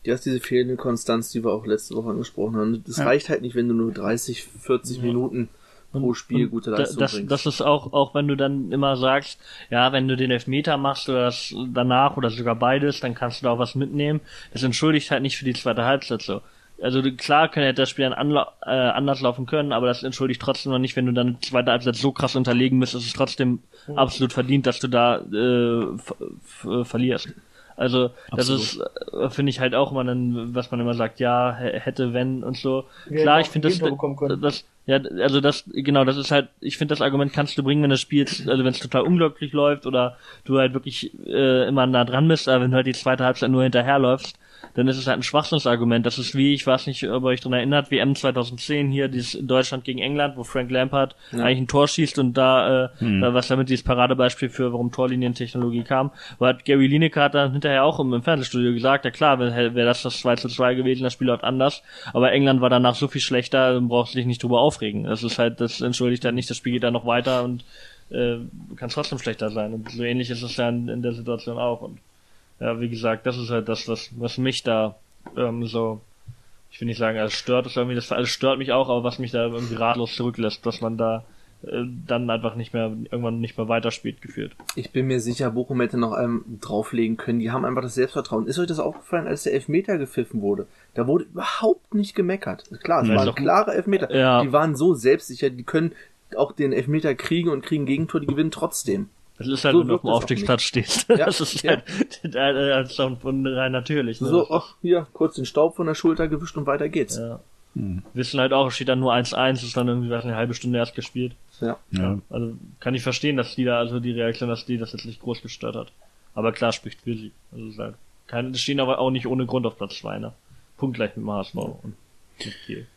Ja, ist diese fehlende Konstanz, die wir auch letzte Woche angesprochen haben. Das ja. reicht halt nicht, wenn du nur 30, 40 ja. Minuten pro Spiel und gute Leistung das, bringst. Das ist auch, auch wenn du dann immer sagst, ja, wenn du den Elfmeter machst oder das danach oder sogar beides, dann kannst du da auch was mitnehmen. Das entschuldigt halt nicht für die zweite Halbzeit so also klar könnte das Spiel dann anla äh, anders laufen können, aber das entschuldigt trotzdem noch nicht, wenn du dann zweite Halbzeit so krass unterlegen bist, ist es trotzdem mhm. absolut verdient, dass du da äh, verlierst. Also das Absolut. ist, äh, finde ich halt auch immer dann, was man immer sagt, ja, hätte, wenn und so. Ja, Klar, ich finde das, das, ja, also das, genau, das ist halt, ich finde das Argument kannst du bringen, wenn das Spiel, also wenn es total unglücklich läuft oder du halt wirklich äh, immer nah dran bist, aber wenn du halt die zweite Halbzeit nur hinterherläufst, dann ist es halt ein Schwachsinnsargument. Das ist wie, ich weiß nicht, ob ihr euch daran erinnert, WM 2010 hier, dieses Deutschland gegen England, wo Frank Lampard ja. eigentlich ein Tor schießt und da, äh, hm. was damit dieses Paradebeispiel für, warum Torlinientechnologie kam, hat Gary Lineker hat dann hinterher auch im, im Fernsehstudio gesagt, ja klar, wäre wär das das 2 zu 2 gewesen, das Spiel läuft anders, aber England war danach so viel schlechter, dann brauchst du dich nicht drüber aufregen. Das ist halt, das entschuldigt dann nicht, das Spiel geht dann noch weiter und äh, kann trotzdem schlechter sein. Und so ähnlich ist es dann in der Situation auch. Und ja, wie gesagt, das ist halt das, was, was mich da ähm, so, ich will nicht sagen, es stört, es irgendwie, das alles stört mich auch, aber was mich da irgendwie ratlos zurücklässt, dass man da äh, dann einfach nicht mehr, irgendwann nicht mehr weiterspielt, geführt. Ich bin mir sicher, Bochum hätte noch einem drauflegen können. Die haben einfach das Selbstvertrauen. Ist euch das aufgefallen, als der Elfmeter gepfiffen wurde? Da wurde überhaupt nicht gemeckert. Klar, es waren klare Elfmeter. Ja. Die waren so selbstsicher, die können auch den Elfmeter kriegen und kriegen Gegentor, die gewinnen trotzdem. Das ist halt, so wenn du auf dem Aufstiegsplatz stehst. Ja, das ist ja. halt als von rein natürlich. Ne? So, ach, hier, kurz den Staub von der Schulter gewischt und weiter geht's. Ja. Hm. Wissen halt auch, steht dann nur 1-1, ist dann irgendwie was, eine halbe Stunde erst gespielt. Ja. ja. Also kann ich verstehen, dass die da, also die Reaktion, dass die das jetzt nicht groß gestört hat. Aber klar spricht für sie. Also ist halt keine, die stehen aber auch nicht ohne Grund auf Platz 2, ne? Punktgleich mit dem HSV und mit Kiel.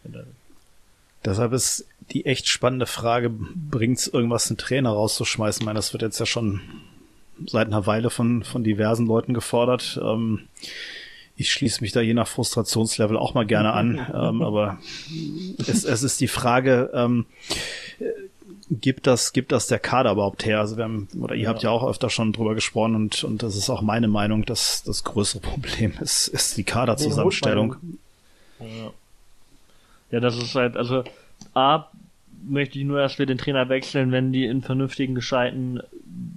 Deshalb ist die echt spannende Frage, bringt es irgendwas, einen Trainer rauszuschmeißen? Ich meine, das wird jetzt ja schon seit einer Weile von, von diversen Leuten gefordert. Ähm, ich schließe mich da je nach Frustrationslevel auch mal gerne an, ähm, aber es, es ist die Frage, ähm, gibt das, gibt das der Kader überhaupt her? Also wir haben, oder ihr ja. habt ja auch öfter schon drüber gesprochen und, und das ist auch meine Meinung, dass das größere Problem ist, ist die Kaderzusammenstellung. Ja. Ja, das ist halt, also A, möchte ich nur, dass wir den Trainer wechseln, wenn die einen vernünftigen, gescheiten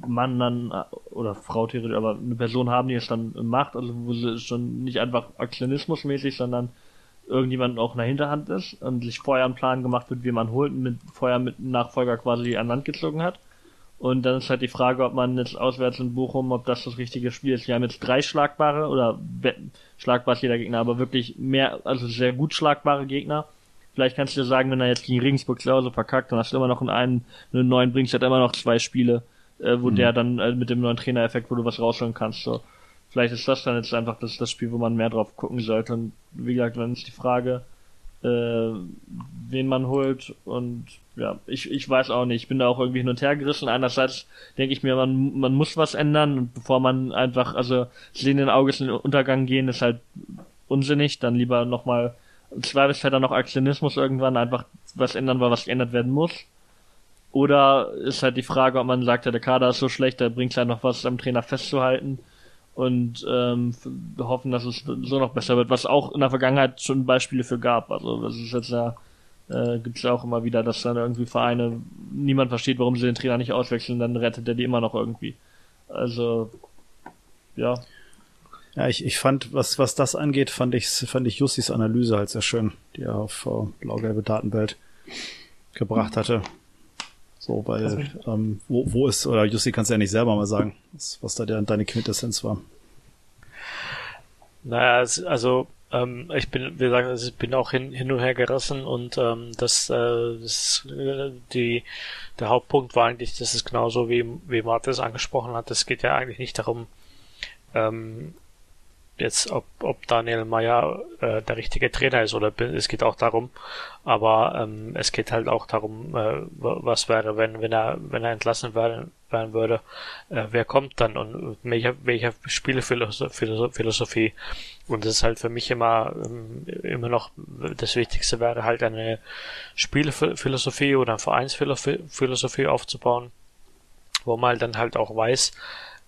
Mann dann, oder Frau theoretisch, aber eine Person haben, die es dann macht, also wo sie schon nicht einfach Aktionismusmäßig, sondern irgendjemand auch in der Hinterhand ist und sich vorher einen Plan gemacht wird, wie man holt und mit, vorher mit Nachfolger quasi an Land gezogen hat. Und dann ist halt die Frage, ob man jetzt auswärts in Bochum, ob das das richtige Spiel ist. Wir haben jetzt drei schlagbare oder schlagbar ist jeder Gegner, aber wirklich mehr, also sehr gut schlagbare Gegner Vielleicht kannst du dir sagen, wenn er jetzt gegen Regensburg zu Hause verkackt, dann hast du immer noch einen, einen neuen bringst, hat immer noch zwei Spiele, äh, wo mhm. der dann äh, mit dem neuen Trainereffekt, wo du was rausholen kannst. So. Vielleicht ist das dann jetzt einfach das, das Spiel, wo man mehr drauf gucken sollte. Und wie gesagt, dann ist die Frage, äh, wen man holt und ja, ich, ich weiß auch nicht. Ich bin da auch irgendwie hin und her gerissen. Einerseits denke ich mir, man, man muss was ändern und bevor man einfach, also sehenden Auges in den Untergang gehen, ist halt unsinnig. Dann lieber nochmal im Zweifelsfall dann noch Aktionismus irgendwann einfach was ändern, weil was geändert werden muss. Oder ist halt die Frage, ob man sagt, ja, der Kader ist so schlecht, da bringt es halt noch was am Trainer festzuhalten und ähm, hoffen, dass es so noch besser wird, was auch in der Vergangenheit schon Beispiele für gab. Also das ist jetzt ja, äh, gibt es ja auch immer wieder, dass dann irgendwie Vereine, niemand versteht, warum sie den Trainer nicht auswechseln, dann rettet er die immer noch irgendwie. Also, ja. Ja, ich, ich fand, was, was das angeht, fand ich, fand ich Jussis Analyse halt sehr schön, die er auf uh, blau-gelbe Datenwelt gebracht hatte. So, weil, ähm, wo, wo ist, oder Jussi kannst du ja nicht selber mal sagen, was, was da der, deine Quintessenz war. Naja, also ähm, ich bin, wie gesagt, also ich bin auch hin, hin und her gerissen und ähm, das, äh, das äh, die der Hauptpunkt war eigentlich, das ist genauso wie wie Martis angesprochen hat. Es geht ja eigentlich nicht darum, ähm, jetzt, ob, ob Daniel Meyer äh, der richtige Trainer ist oder es geht auch darum, aber ähm, es geht halt auch darum, äh, was wäre, wenn, wenn er, wenn er entlassen werden, werden würde, äh, wer kommt dann und welcher, welcher Spielephilosophie. Und das ist halt für mich immer, ähm, immer noch das Wichtigste wäre halt eine Spielephilosophie oder eine Vereinsphilosophie aufzubauen, wo man dann halt auch weiß,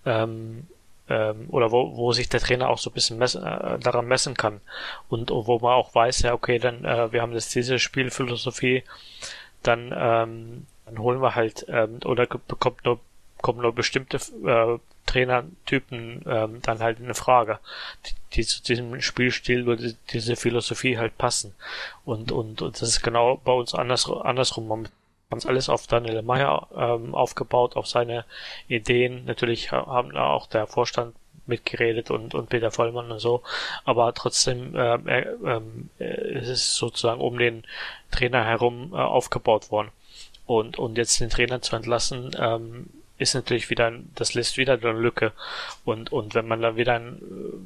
ähm, ähm, oder wo, wo sich der Trainer auch so ein bisschen messen, äh, daran messen kann und, und, wo man auch weiß, ja okay, dann äh, wir haben jetzt diese Spielphilosophie, dann ähm, dann holen wir halt ähm, oder bekommt nur kommen nur bestimmte äh, Trainertypen ähm, dann halt in eine Frage, die, die zu diesem Spielstil oder diese Philosophie halt passen. Und, und, und das ist genau bei uns anders, andersrum ganz alles auf Daniel Meyer ähm, aufgebaut, auf seine Ideen. Natürlich haben auch der Vorstand mitgeredet und, und Peter Vollmann und so, aber trotzdem äh, äh, äh, ist es sozusagen um den Trainer herum äh, aufgebaut worden. Und, und jetzt den Trainer zu entlassen, ähm, ist natürlich wieder, das lässt wieder eine Lücke. Und, und wenn man dann wieder, ein,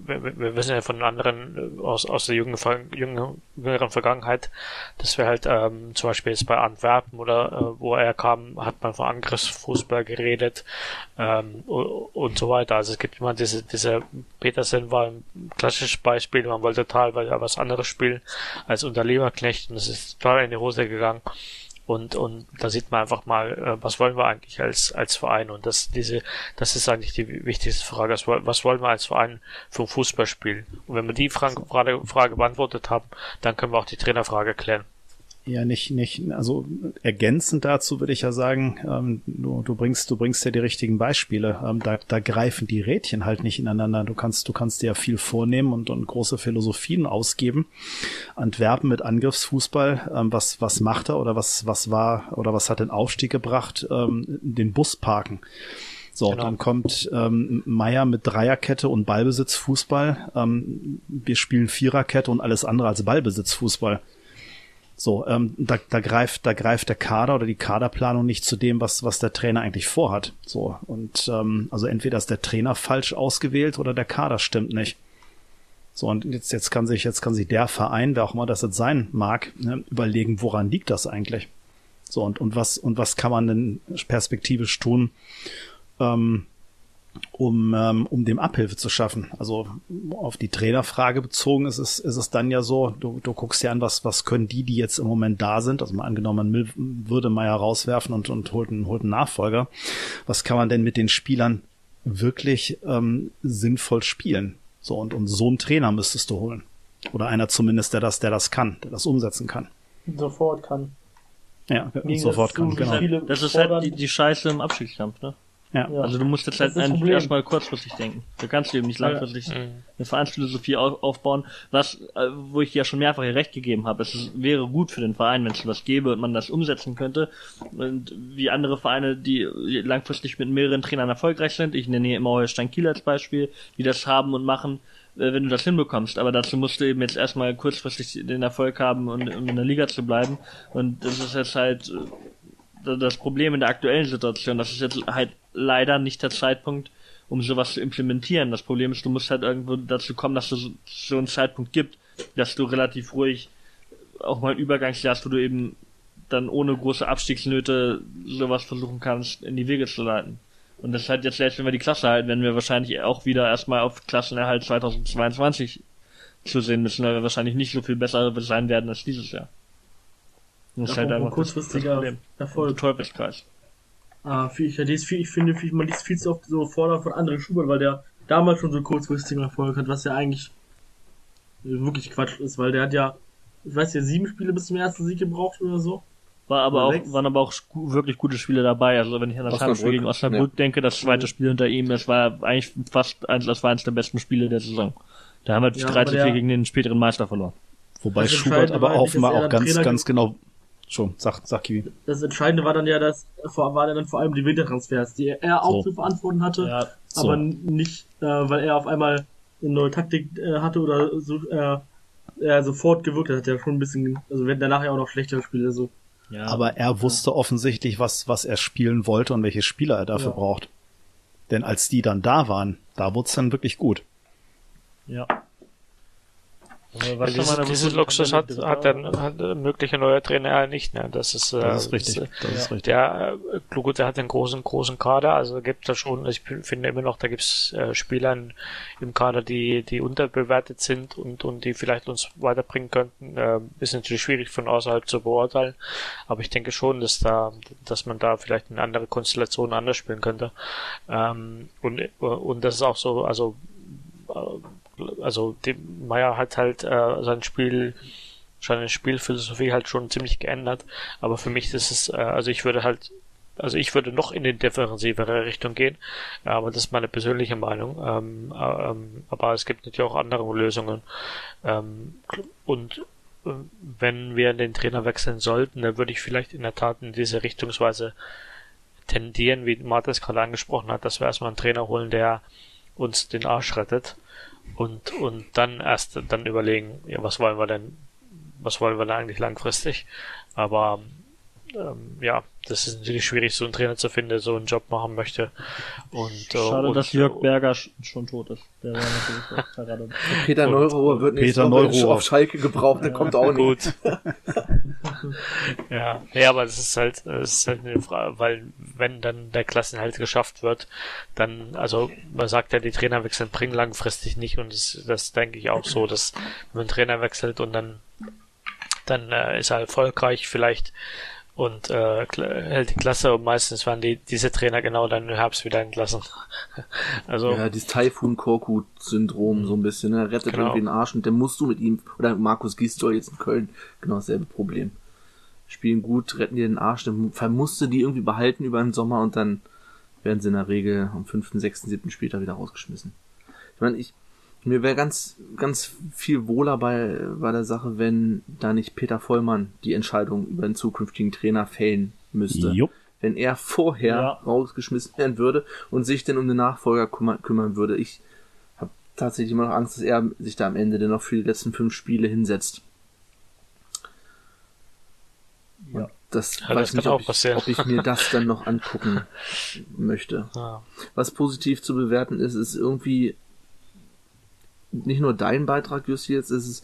wir, wir wissen ja von anderen äh, aus, aus der jungen, jüngeren, jüngeren Vergangenheit, dass wir halt ähm, zum Beispiel jetzt bei Antwerpen oder äh, wo er kam, hat man von Angriffsfußball geredet ähm, und so weiter. Also es gibt immer diese, diese Petersen war ein klassisches Beispiel, man wollte teilweise was anderes spielen als unter Leverknecht und es ist total in die Hose gegangen. Und, und da sieht man einfach mal, äh, was wollen wir eigentlich als, als Verein? Und das, diese, das ist eigentlich die wichtigste Frage. Was, was wollen wir als Verein für ein Fußballspiel? Und wenn wir die Frage, Frage, Frage beantwortet haben, dann können wir auch die Trainerfrage klären. Ja, nicht, nicht, also ergänzend dazu würde ich ja sagen, ähm, du, du bringst, du bringst ja die richtigen Beispiele. Ähm, da, da greifen die Rädchen halt nicht ineinander. Du kannst, du kannst dir ja viel vornehmen und, und große Philosophien ausgeben. Antwerpen mit Angriffsfußball, ähm, was, was macht er oder was, was war oder was hat den Aufstieg gebracht? Ähm, den Bus parken. So, genau. dann kommt ähm, Meier mit Dreierkette und Ballbesitzfußball. Ähm, wir spielen Viererkette und alles andere als Ballbesitzfußball. So, ähm, da, da greift, da greift der Kader oder die Kaderplanung nicht zu dem, was, was der Trainer eigentlich vorhat. So, und ähm, also entweder ist der Trainer falsch ausgewählt oder der Kader stimmt nicht. So, und jetzt, jetzt kann sich, jetzt kann sich der Verein, wer auch immer das jetzt sein mag, ne, überlegen, woran liegt das eigentlich? So, und, und was, und was kann man denn perspektivisch tun, ähm, um, ähm, um dem Abhilfe zu schaffen. Also auf die Trainerfrage bezogen ist es, ist es dann ja so, du, du guckst dir an, was, was können die, die jetzt im Moment da sind, also mal angenommen, man würde Meier rauswerfen und, und holt, einen, holt einen Nachfolger. Was kann man denn mit den Spielern wirklich ähm, sinnvoll spielen? So, und, und so einen Trainer müsstest du holen. Oder einer zumindest, der das, der das kann, der das umsetzen kann. Sofort kann. Ja, Gegen sofort kann, genau. Das ist halt die, die Scheiße im Abschiedskampf, ne? Ja. Also du musst jetzt halt erstmal kurzfristig denken. Du kannst eben nicht langfristig ja. eine Vereinsphilosophie aufbauen, was, äh, wo ich ja schon mehrfach hier recht gegeben habe. Es wäre gut für den Verein, wenn es was gäbe und man das umsetzen könnte. Und wie andere Vereine, die langfristig mit mehreren Trainern erfolgreich sind, ich nenne hier immer Holstein Kiel als Beispiel, die das haben und machen, äh, wenn du das hinbekommst. Aber dazu musst du eben jetzt erstmal kurzfristig den Erfolg haben, um, um in der Liga zu bleiben. Und das ist jetzt halt äh, das Problem in der aktuellen Situation. Das ist jetzt halt leider nicht der Zeitpunkt, um sowas zu implementieren. Das Problem ist, du musst halt irgendwo dazu kommen, dass es so einen Zeitpunkt gibt, dass du relativ ruhig auch mal ein Übergangsjahr hast, wo du eben dann ohne große Abstiegsnöte sowas versuchen kannst, in die Wege zu leiten. Und das ist halt jetzt selbst, wenn wir die Klasse halten, werden wir wahrscheinlich auch wieder erstmal auf Klassenerhalt 2022 zu sehen müssen, weil wir wahrscheinlich nicht so viel besser sein werden als dieses Jahr. Das ist halt einfach kurzfristiger Erfolg. Teufelskreis. Ah, ich, ja, viel, ich finde, man liest viel zu oft so Vorder von anderen Schubert, weil der damals schon so kurzfristigen Erfolg hat, was ja eigentlich wirklich Quatsch ist, weil der hat ja, ich weiß ja, sieben Spiele bis zum ersten Sieg gebraucht oder so. War aber auch, Sechs. waren aber auch wirklich gute Spiele dabei. Also wenn ich an das Heimspiel gegen Osnabrück denke, das zweite Spiel unter ihm, das war eigentlich fast eins, das war eins der besten Spiele der Saison. Da haben wir Ja, aber 13 der- gegen den späteren Meister verloren. Wobei Das Schubert aber offenbar auch ganz, Trainer ganz genau. Schon, sag, sag Kiwi. Das Entscheidende war dann ja, dass vor waren dann vor allem die Wintertransfers, die er auch So. zu verantworten hatte, Ja, so. aber nicht, äh, weil er auf einmal eine neue Taktik äh, hatte oder so, äh, er sofort gewirkt hat, hat er schon ein bisschen, also wir hatten danach ja auch noch schlechtere Spiele, so. ja. Aber er wusste offensichtlich, was, was er spielen wollte und welche Spieler er dafür Ja. braucht. Denn als die dann da waren, da wurde es dann wirklich gut. ja. Was soll diese, wohl- Luxus hat, hat der hat der mögliche neue Trainer ja nicht. Ne? Das ist, äh, Das ist richtig. Das, Das ist richtig. der äh, der hat einen großen, großen Kader, also gibt da schon, ich finde immer noch, da gibt's äh, Spieler in- im Kader, die, die unterbewertet sind und, und die vielleicht uns weiterbringen könnten. Äh, ist natürlich schwierig von außerhalb zu beurteilen, aber ich denke schon, dass da, dass man da vielleicht eine andere Konstellation anders spielen könnte. Ähm, und, äh, und das ist auch so, also also Meyer hat halt äh, sein Spiel seine Spielphilosophie halt schon ziemlich geändert, aber für mich ist es äh, also ich würde halt also ich würde noch in die defensivere Richtung gehen, aber das ist meine persönliche Meinung. Ähm, äh, ähm, aber es gibt natürlich auch andere Lösungen. Ähm, und äh, wenn wir den Trainer wechseln sollten, dann würde ich vielleicht in der Tat in diese Richtungsweise tendieren, wie Martis gerade angesprochen hat, dass wir erstmal einen Trainer holen, der uns den Arsch rettet und, und dann erst dann überlegen, ja, was wollen wir denn, was wollen wir denn eigentlich langfristig? Aber ähm, ja, das ist natürlich schwierig, so einen Trainer zu finden, der so einen Job machen möchte. Und, äh, Schade, und, dass Jörg Berger sch- schon tot ist. Der war natürlich auch gerade. Peter Neurohr wird Neurohr. auf Schalke gebraucht, der kommt auch nicht. Gut. ja, nee, aber das ist halt, das ist halt eine Frage, weil wenn dann der Klassenhalt geschafft wird, dann, also man sagt ja, die Trainer wechseln bringen langfristig nicht und das, das denke ich auch so, dass wenn man einen Trainer wechselt und dann dann äh, ist er erfolgreich vielleicht und äh, hält die Klasse und meistens werden die diese Trainer genau dann im Herbst wieder entlassen. also Ja, dieses Taifun-Korkut-Syndrom so ein bisschen, ne? rettet Genau. irgendwie den Arsch und dann musst du mit ihm, oder Markus Gisdol jetzt in Köln, genau dasselbe Problem. Spielen gut, retten dir den Arsch, dann musst du die irgendwie behalten über den Sommer und dann werden sie in der Regel am 5., 6., 7. Spieltag wieder rausgeschmissen. Ich meine, ich, mir wäre ganz, ganz viel wohler bei, bei der Sache, wenn da nicht Peter Vollmann die Entscheidung über den zukünftigen Trainer fällen müsste Jupp. wenn er vorher Ja. rausgeschmissen werden würde und sich dann um den Nachfolger kümmern, kümmern würde. Ich habe tatsächlich immer noch Angst, dass er sich da am Ende dann noch für die letzten fünf Spiele hinsetzt. Ja. Das Ja, weiß das nicht, ob auch ich, passieren. ob ich mir das dann noch angucken möchte. ja. Was positiv zu bewerten ist, ist irgendwie nicht nur dein Beitrag, Jussi, jetzt ist es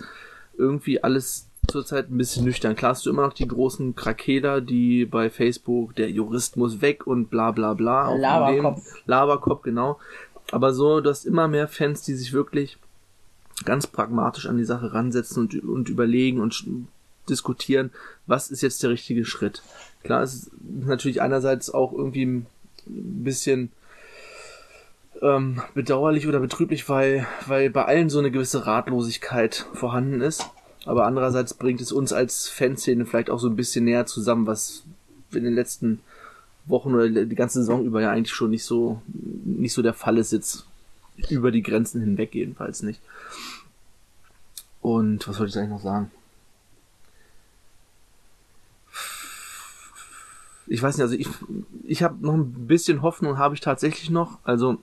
irgendwie alles zurzeit ein bisschen nüchtern. Klar hast du immer noch die großen Krakeler, die bei Facebook, der Jurist muss weg und bla bla bla. Laberkopf. Laberkopf, genau. Aber so, du hast immer mehr Fans, die sich wirklich ganz pragmatisch an die Sache ransetzen und, und überlegen und diskutieren, was ist jetzt der richtige Schritt. Klar, es ist natürlich einerseits auch irgendwie ein bisschen ähm, bedauerlich oder betrüblich, weil, weil bei allen so eine gewisse Ratlosigkeit vorhanden ist. Aber andererseits bringt es uns als Fanszene vielleicht auch so ein bisschen näher zusammen, was in den letzten Wochen oder die ganze Saison über ja eigentlich schon nicht so, nicht so der Fall ist jetzt über die Grenzen hinweg jedenfalls nicht. Und was wollte ich eigentlich noch sagen? Ich weiß nicht, also ich, ich habe noch ein bisschen Hoffnung, habe ich tatsächlich noch. Also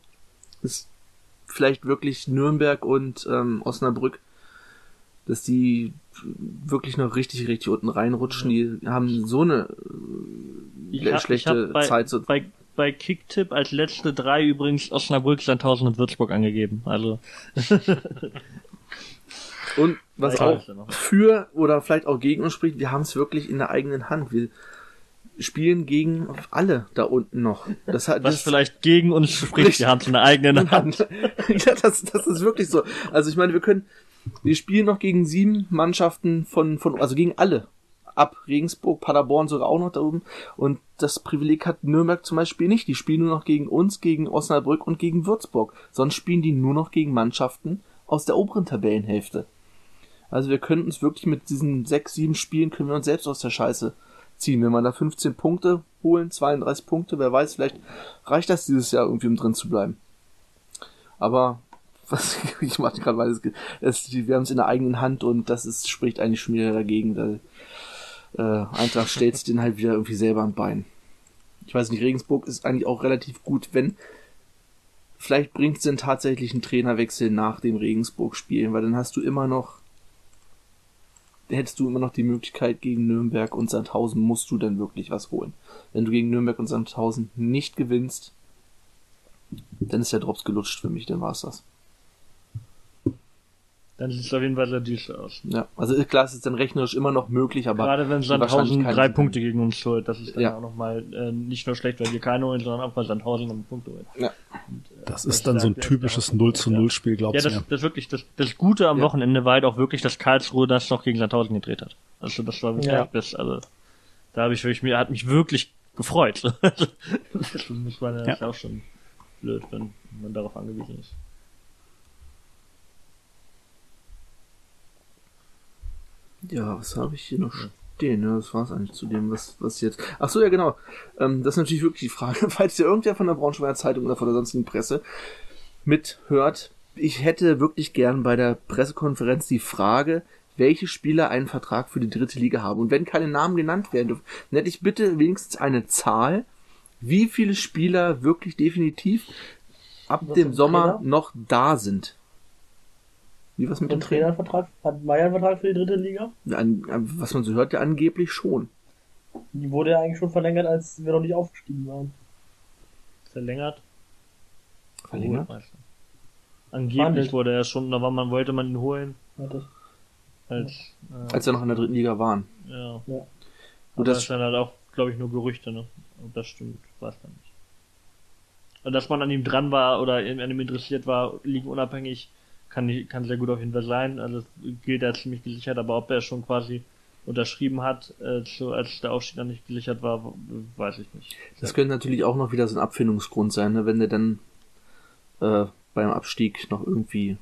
ist vielleicht wirklich Nürnberg und ähm, Osnabrück, dass die wirklich noch richtig, richtig unten reinrutschen. Die haben so eine äh, hab, schlechte bei, Zeit. So, bei, bei Kicktipp als letzte drei übrigens Osnabrück, Sandhausen und Würzburg angegeben. Also und was auch für oder vielleicht auch gegen uns spricht, wir haben es wirklich in der eigenen Hand. Wir spielen gegen alle da unten noch. Das hat was das, vielleicht gegen uns spricht, wir haben es in der eigenen Hand. ja, das, das ist wirklich so. Also ich meine, wir können, wir spielen noch gegen sieben Mannschaften von, von, also gegen alle. Ab Regensburg, Paderborn sogar auch noch da oben. Und das Privileg hat Nürnberg zum Beispiel nicht. Die spielen nur noch gegen uns, gegen Osnabrück und gegen Würzburg. Sonst spielen die nur noch gegen Mannschaften aus der oberen Tabellenhälfte. Also wir können uns wirklich mit diesen sechs, sieben Spielen können wir uns selbst aus der Scheiße ziehen. Wenn man da 15 Punkte holen, 32 Punkte, wer weiß, vielleicht reicht das dieses Jahr irgendwie, um drin zu bleiben. Aber was ich mache gerade, weil es, wir haben es in der eigenen Hand und das ist, spricht eigentlich schon wieder dagegen. Da, äh, Eintracht stellt sich den halt wieder irgendwie selber am Bein. Ich weiß nicht, Regensburg ist eigentlich auch relativ gut, wenn vielleicht bringt es denn tatsächlich einen Trainerwechsel nach dem Regensburg-Spiel, weil dann hast du immer noch hättest du immer noch die Möglichkeit gegen Nürnberg und Sandhausen musst du dann wirklich was holen. Wenn du gegen Nürnberg und Sandhausen nicht gewinnst, dann ist der Drops gelutscht für mich, dann war's das. Dann sieht es auf jeden Fall sehr düster aus. Ja, also klar, es ist dann rechnerisch immer noch möglich, aber. Gerade wenn Sandhausen drei Punkte gegen uns holt, das ist dann ja. auch nochmal äh, nicht nur schlecht, weil wir keine holen, sondern auch weil Sandhausen noch Punkte holt. Ja. Und, äh, das ist dann so ein typisches 0 zu 0 Spiel, glaubst du? Ja, das, das wirklich, das, das Gute am ja. Wochenende war halt auch wirklich, dass Karlsruhe das noch gegen Sandhausen gedreht hat. Also das war wirklich ja. das, also da habe ich wirklich, mir hat mich wirklich gefreut. das muss man ja, ja. auch schon blöd, wenn man darauf angewiesen ist. Ja, was habe ich hier noch stehen? Ja, das war es eigentlich zu dem, was, was jetzt. Ach so, ja, genau. Ähm, das ist natürlich wirklich die Frage, falls ihr irgendwer von der Braunschweiger Zeitung oder von der sonstigen Presse mithört. Ich hätte wirklich gern bei der Pressekonferenz die Frage, welche Spieler einen Vertrag für die dritte Liga haben. Und wenn keine Namen genannt werden dürfen, dann hätte ich bitte wenigstens eine Zahl, wie viele Spieler wirklich definitiv ab dem Sommer noch da sind. Wie was mit dem Trainervertrag? Hat Meier einen Vertrag für die dritte Liga? An, was man so hört, ja angeblich schon. Die wurde ja eigentlich schon verlängert, als wir noch nicht aufgestiegen waren. Verlängert? Verlängert? Oh, angeblich wurde er schon, da war man, wollte man ihn holen. Warte. Als, äh, als er noch in der dritten Liga waren. Ja. ja. Und das, das ist dann halt auch, glaube ich, nur Gerüchte, ne? Ob das stimmt, weiß man nicht. Und dass man an ihm dran war oder an ihm interessiert war, liegen unabhängig kann, kann sehr gut auf jeden Fall sein. Also gilt er ziemlich gesichert, aber ob er schon quasi unterschrieben hat, äh, so, als der Aufstieg noch nicht gesichert war, weiß ich nicht. Das könnte natürlich auch noch wieder so ein Abfindungsgrund sein, ne? wenn der dann äh, beim Abstieg noch irgendwie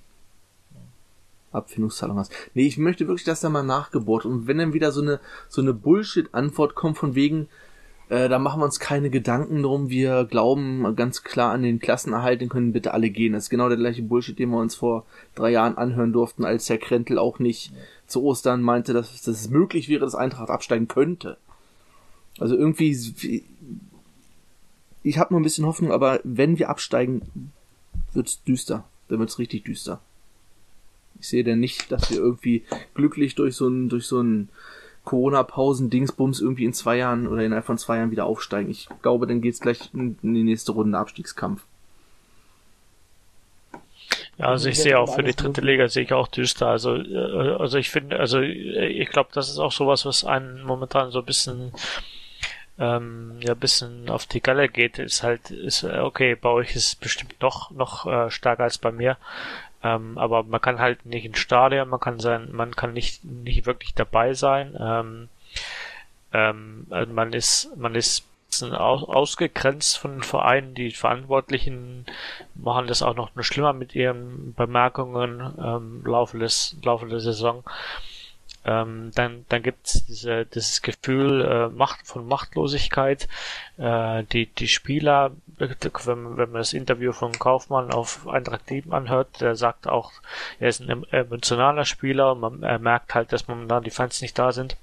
Abfindungszahlung hast. Nee, ich möchte wirklich, dass da mal nachgebohrt und wenn dann wieder so eine so eine Bullshit-Antwort kommt von wegen, äh, da machen wir uns keine Gedanken drum. Wir glauben ganz klar an den Klassenerhalt, den können bitte alle gehen. Das ist genau der gleiche Bullshit, den wir uns vor drei Jahren anhören durften, als Herr Krentel auch nicht zu Ostern meinte, dass, dass es möglich wäre, dass Eintracht absteigen könnte. Also irgendwie, ich habe nur ein bisschen Hoffnung, aber wenn wir absteigen, wird's düster. Dann wird's richtig düster. Ich sehe denn nicht, dass wir irgendwie glücklich durch so ein, durch so ein Corona-Pausen-Dingsbums irgendwie in zwei Jahren oder innerhalb von zwei Jahren wieder aufsteigen. Ich glaube, dann geht's gleich in, die nächste Runde Abstiegskampf. Ja, also ich sehe auch für die dritte Liga sehe ich auch düster. Also, äh, also ich finde, also ich glaube, das ist auch sowas, was einen momentan so ein bisschen ähm, ja, bisschen auf die Galle geht, ist halt, ist, okay, bei euch ist es bestimmt doch noch äh, stärker als bei mir. Ähm, aber man kann halt nicht ins Stadion, man kann sein, man kann nicht, nicht wirklich dabei sein. Ähm, ähm, also man ist, man ist aus, ausgegrenzt von den Vereinen. Die Verantwortlichen machen das auch noch schlimmer mit ihren Bemerkungen ähm, Laufe der Saison. Ähm, dann dann gibt es diese, dieses Gefühl äh, Macht, von Machtlosigkeit. Äh, die die Spieler wenn, wenn man das Interview von Kaufmann auf Eintracht 7 anhört, der sagt auch, er ist ein emotionaler Spieler und man er merkt halt, dass momentan die Fans nicht da sind.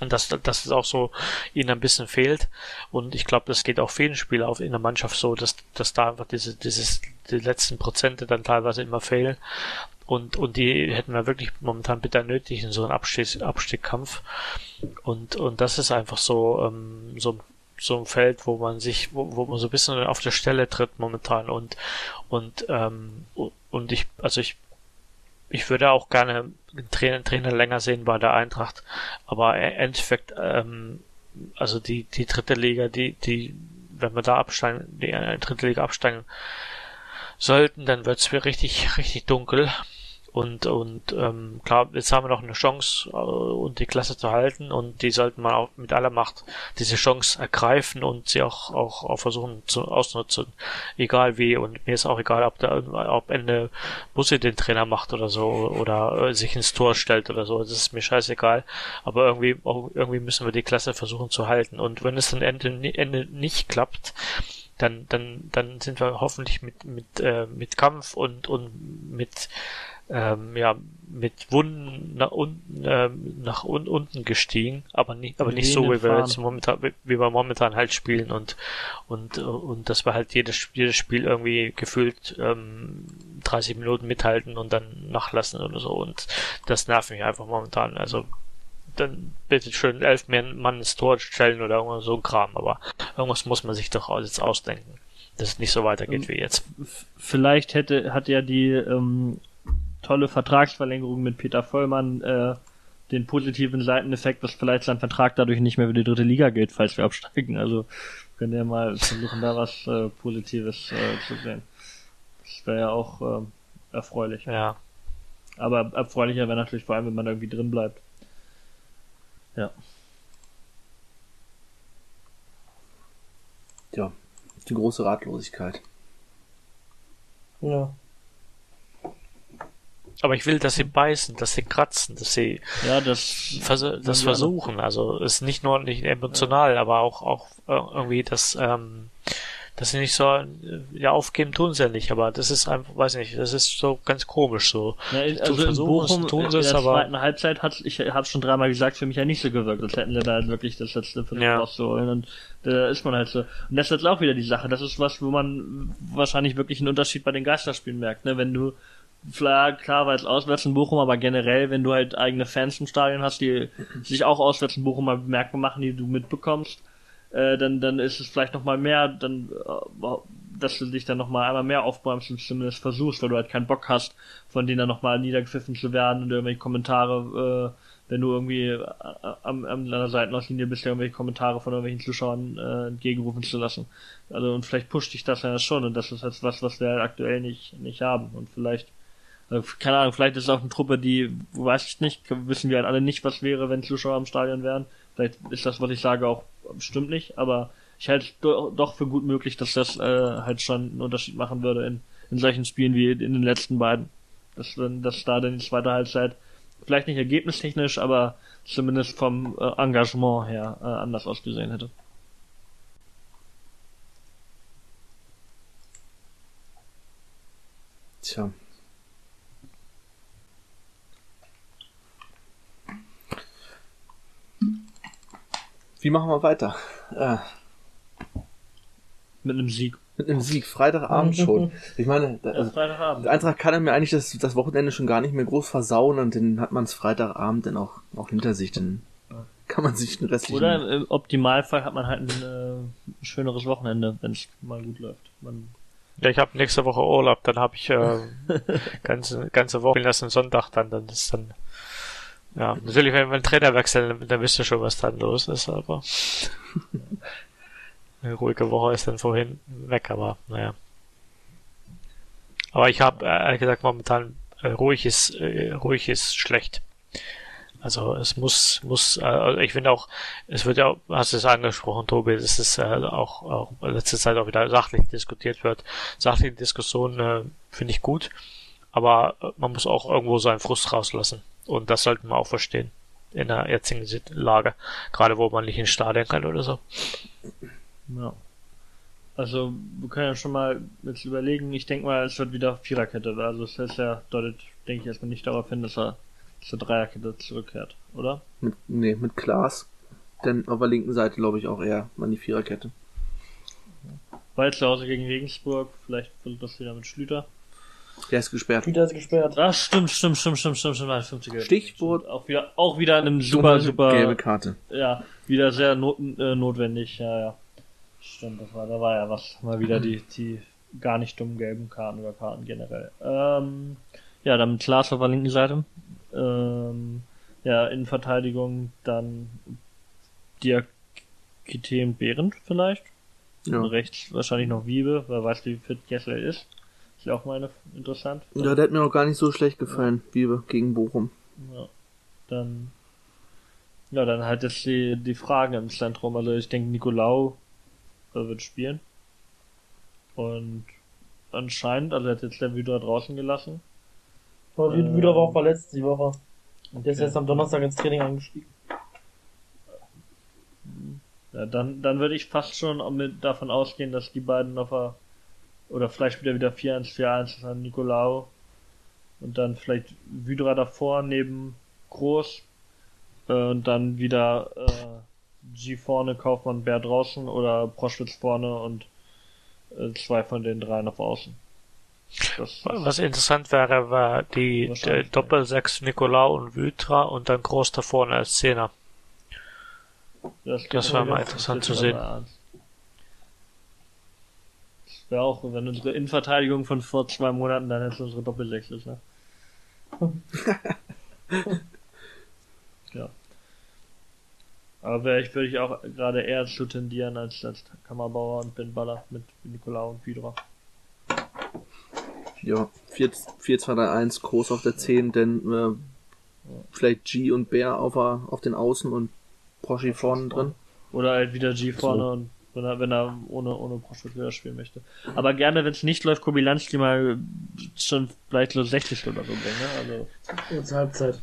Und dass, dass es auch so ihnen ein bisschen fehlt. Und ich glaube, das geht auch vielen Spielern auf in der Mannschaft so, dass, dass da einfach diese, dieses, die letzten Prozente dann teilweise immer fehlen. Und, und die hätten wir wirklich momentan bitter nötig in so einem Abstieg, Abstiegskampf. Und, und das ist einfach so, ähm, so so ein Feld, wo man sich, wo, wo man so ein bisschen auf der Stelle tritt momentan und und ähm, und ich, also ich ich würde auch gerne einen Trainer, Trainer länger sehen bei der Eintracht, aber im Endeffekt, ähm, also die, die dritte Liga, die, die, wenn wir da absteigen, die äh, dritte Liga absteigen sollten, dann wird's mir richtig, richtig dunkel. Und, und ähm, klar, jetzt haben wir noch eine Chance, äh, und die Klasse zu halten und die sollten man auch mit aller Macht diese Chance ergreifen und sie auch, auch, auch versuchen zu ausnutzen. Egal wie. Und mir ist auch egal, ob da ob Ende Busse den Trainer macht oder so oder äh, sich ins Tor stellt oder so. Das ist mir scheißegal. Aber irgendwie, auch, irgendwie müssen wir die Klasse versuchen zu halten. Und wenn es dann Ende, Ende nicht klappt, dann, dann, dann sind wir hoffentlich mit, mit, äh, mit Kampf und, und mit, ähm, ja, mit Wunden nach unten, ähm, nach un unten gestiegen, aber nicht, aber nicht so, wie wir jetzt momentan, wie wir momentan halt spielen und, und, und dass wir halt jedes, jedes Spiel irgendwie gefühlt, ähm, 30 Minuten mithalten und dann nachlassen oder so und das nervt mich einfach momentan, also, dann bitte schön elf Mann ins Tor stellen oder irgendwas so ein Kram, aber irgendwas muss man sich doch jetzt ausdenken, dass es nicht so weitergeht ähm, wie jetzt. Vielleicht hätte, hat ja die, ähm, tolle Vertragsverlängerung mit Peter Vollmann äh, den positiven Seiteneffekt, dass vielleicht sein Vertrag dadurch nicht mehr für die dritte Liga gilt, falls wir absteigen. Also können wir mal versuchen, da was äh, Positives äh, zu sehen. Das wäre ja auch äh, erfreulich. Ja. Aber erfreulicher wäre natürlich vor allem, wenn man irgendwie drin bleibt. Ja. Ja, die große Ratlosigkeit. Ja. Aber ich will, dass sie beißen, dass sie kratzen, dass sie ja, das, vers das versuchen. Also ist nicht nur nicht emotional, ja. aber auch auch irgendwie das, ähm, dass sie nicht so ja aufgeben tun sie ja nicht, aber das ist einfach, weiß nicht, das ist so ganz komisch so. Ja, also in Bochum tun sie in der zweiten Halbzeit hat ich habe schon dreimal gesagt, für mich ja nicht so gewirkt, als hätten sie da wirklich das letzte Viertel ja. rauszuholen und da ist man halt so. Und das ist jetzt auch wieder die Sache. Das ist was, wo man wahrscheinlich wirklich einen Unterschied bei den Geisterspielen merkt, ne? Wenn du klar, klar war jetzt auswärts in Bochum, aber generell, wenn du halt eigene Fans im Stadion hast, die sich auch auswärts in Bochum mal bemerkbar machen, die du mitbekommst, äh, dann, dann ist es vielleicht nochmal mehr, dann, äh, dass du dich dann nochmal einmal mehr aufbäumst und zumindest versuchst, weil du halt keinen Bock hast, von denen dann nochmal niedergepfiffen zu werden und irgendwelche Kommentare, äh, wenn du irgendwie äh, am, am der Seitenauslinie bist, irgendwelche Kommentare von irgendwelchen Zuschauern äh, entgegenrufen zu lassen. Also und vielleicht pusht dich das ja schon und das ist jetzt was, was wir halt aktuell nicht, nicht haben. Und vielleicht keine Ahnung, vielleicht ist es auch eine Truppe, die, weiß ich nicht, wissen wir halt alle nicht, was wäre, wenn Zuschauer im Stadion wären. Vielleicht ist das, was ich sage, auch stimmt nicht, aber ich halte es doch für gut möglich, dass das äh, halt schon einen Unterschied machen würde in, in solchen Spielen wie in den letzten beiden. Dass, dass da dann die zweite Halbzeit vielleicht nicht ergebnistechnisch, aber zumindest vom äh, Engagement her äh, anders ausgesehen hätte. Tja, Wie machen wir weiter? Äh, mit einem Sieg. Mit einem Sieg, Freitagabend schon. Ich meine, also, Freitagabend. der Eintracht kann er mir eigentlich das, das Wochenende schon gar nicht mehr groß versauen und dann hat man es Freitagabend dann auch, auch hinter sich, dann kann man sich den restlichen... Oder im Optimalfall hat man halt ein äh, schöneres Wochenende, wenn es mal gut läuft. Man ja, ich habe nächste Woche Urlaub, dann habe ich äh, ganze ganze Woche lassen Sonntag dann, dann ist dann ja, natürlich, wenn wir einen Trainer wechseln, dann wisst ihr schon, was dann los ist, aber eine ruhige Woche ist dann vorhin weg, aber naja. Aber ich habe ehrlich gesagt momentan äh, ruhig ist äh, ruhig ist schlecht. Also es muss muss äh, ich finde auch es wird ja hast du es angesprochen Tobi, dass es äh, auch auch letzte Zeit auch wieder sachlich diskutiert wird. Sachliche Diskussion äh, finde ich gut, aber man muss auch irgendwo seinen Frust rauslassen. Und das sollten wir auch verstehen in der jetzigen Lage. Gerade wo man nicht ins Stadion kann oder so. Ja. Also, wir können ja schon mal jetzt überlegen, ich denke mal, es wird wieder Viererkette. Also, es ist ja, deutet, denke ich, erstmal nicht darauf hin, dass er zur Dreierkette zurückkehrt, oder? Mit, nee, mit Klaas. Denn auf der linken Seite glaube ich auch eher an die Viererkette. Weil zu Hause gegen Regensburg, vielleicht wird das wieder mit Schlüter. Der ist gesperrt. Wieder ist gesperrt. Ach, stimmt, stimmt, stimmt, stimmt, stimmt, stimmt. stimmt Stichwort. Auch wieder, auch wieder einem super, super. Gelbe Karte. Ja, wieder sehr not, äh, notwendig, ja, ja. Stimmt, das war, da war ja was. Mal wieder die, die gar nicht dummen gelben Karten oder Karten generell. Ähm, ja, dann Klaas auf der linken Seite. Ähm, ja, in Verteidigung dann Diakite und Behrendt vielleicht. Ja. Und rechts wahrscheinlich noch Wiebe, wer weiß, wie fit Kessler ist Ist ja auch mal interessant. Ja, der hat mir auch gar nicht so schlecht gefallen, wie gegen Bochum. Ja, dann, ja, dann halt jetzt die, die Fragen im Zentrum. Also ich denke, Nicolau äh, wird spielen. Und anscheinend, also er hat jetzt der Wieder draußen gelassen. Aber Ähm, Wieder war auch verletzt die Woche. Der ist Okay. erst am Donnerstag ins Training eingestiegen. Ja, dann, dann würde ich fast schon mit davon ausgehen, dass die beiden auf der, oder vielleicht wieder wieder 4-1-4-1, dann Nicolau und dann vielleicht Wydra davor neben Groß äh, und dann wieder äh, G vorne, Kaufmann, Bär draußen oder Proschwitz vorne und äh, zwei von den dreien auf Außen. Das, Was interessant wäre, war die, der Wahrscheinlich, Doppelsechs Nicolau und Vytra und dann groß da vorne als Zehner. Das, Das war mal interessant das zu sehen. ernst. Wäre auch, wenn unsere Innenverteidigung von vor zwei Monaten dann jetzt unsere Doppelsechs ist, ne? ja. Aber wär ich würde ich auch gerade eher zu tendieren als, als Kammerbauer und Ben Baller mit Nicolau und Pidra. Ja, 4-2-3-1, groß auf der 10, denn äh, vielleicht G und Bär auf, auf den Außen und Proschi vorne drin. Oder halt wieder G vorne und wenn er, wenn er ohne, ohne wieder spielen möchte. Aber gerne, wenn es nicht läuft, Kobilanski mal schon vielleicht so 60 oder so bringen, ne? Also, Und zur Halbzeit.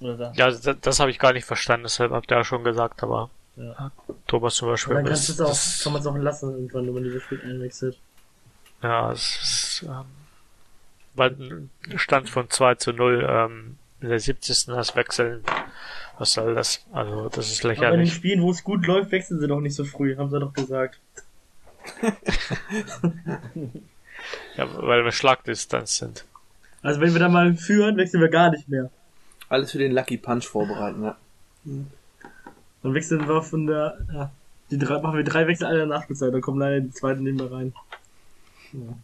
oder da. Ja, das, das habe ich gar nicht verstanden, deshalb habt ihr ja schon gesagt, aber Ja. Thomas zum Und Beispiel. dann kannst du ist- es auch, das- kann man es auch lassen, irgendwann, wenn man dieses Spiel einwechselt. Ja, es ist, ähm, weil ein Stand von 2 zu 0, ähm, in der 70. das Wechseln. Was soll das? Also, das ist Aber in den lächerlich. Spielen, wo es gut läuft, wechseln sie doch nicht so früh, haben sie doch gesagt. Ja, weil wir Schlagdistanz sind. Also wenn wir dann mal führen, wechseln wir gar nicht mehr. Alles für den Lucky Punch vorbereiten, ja. Dann wechseln wir von der, ja, die drei, machen wir drei Wechsel alle in der Nachspielzeit, dann kommen leider die zweiten wir rein. Ja.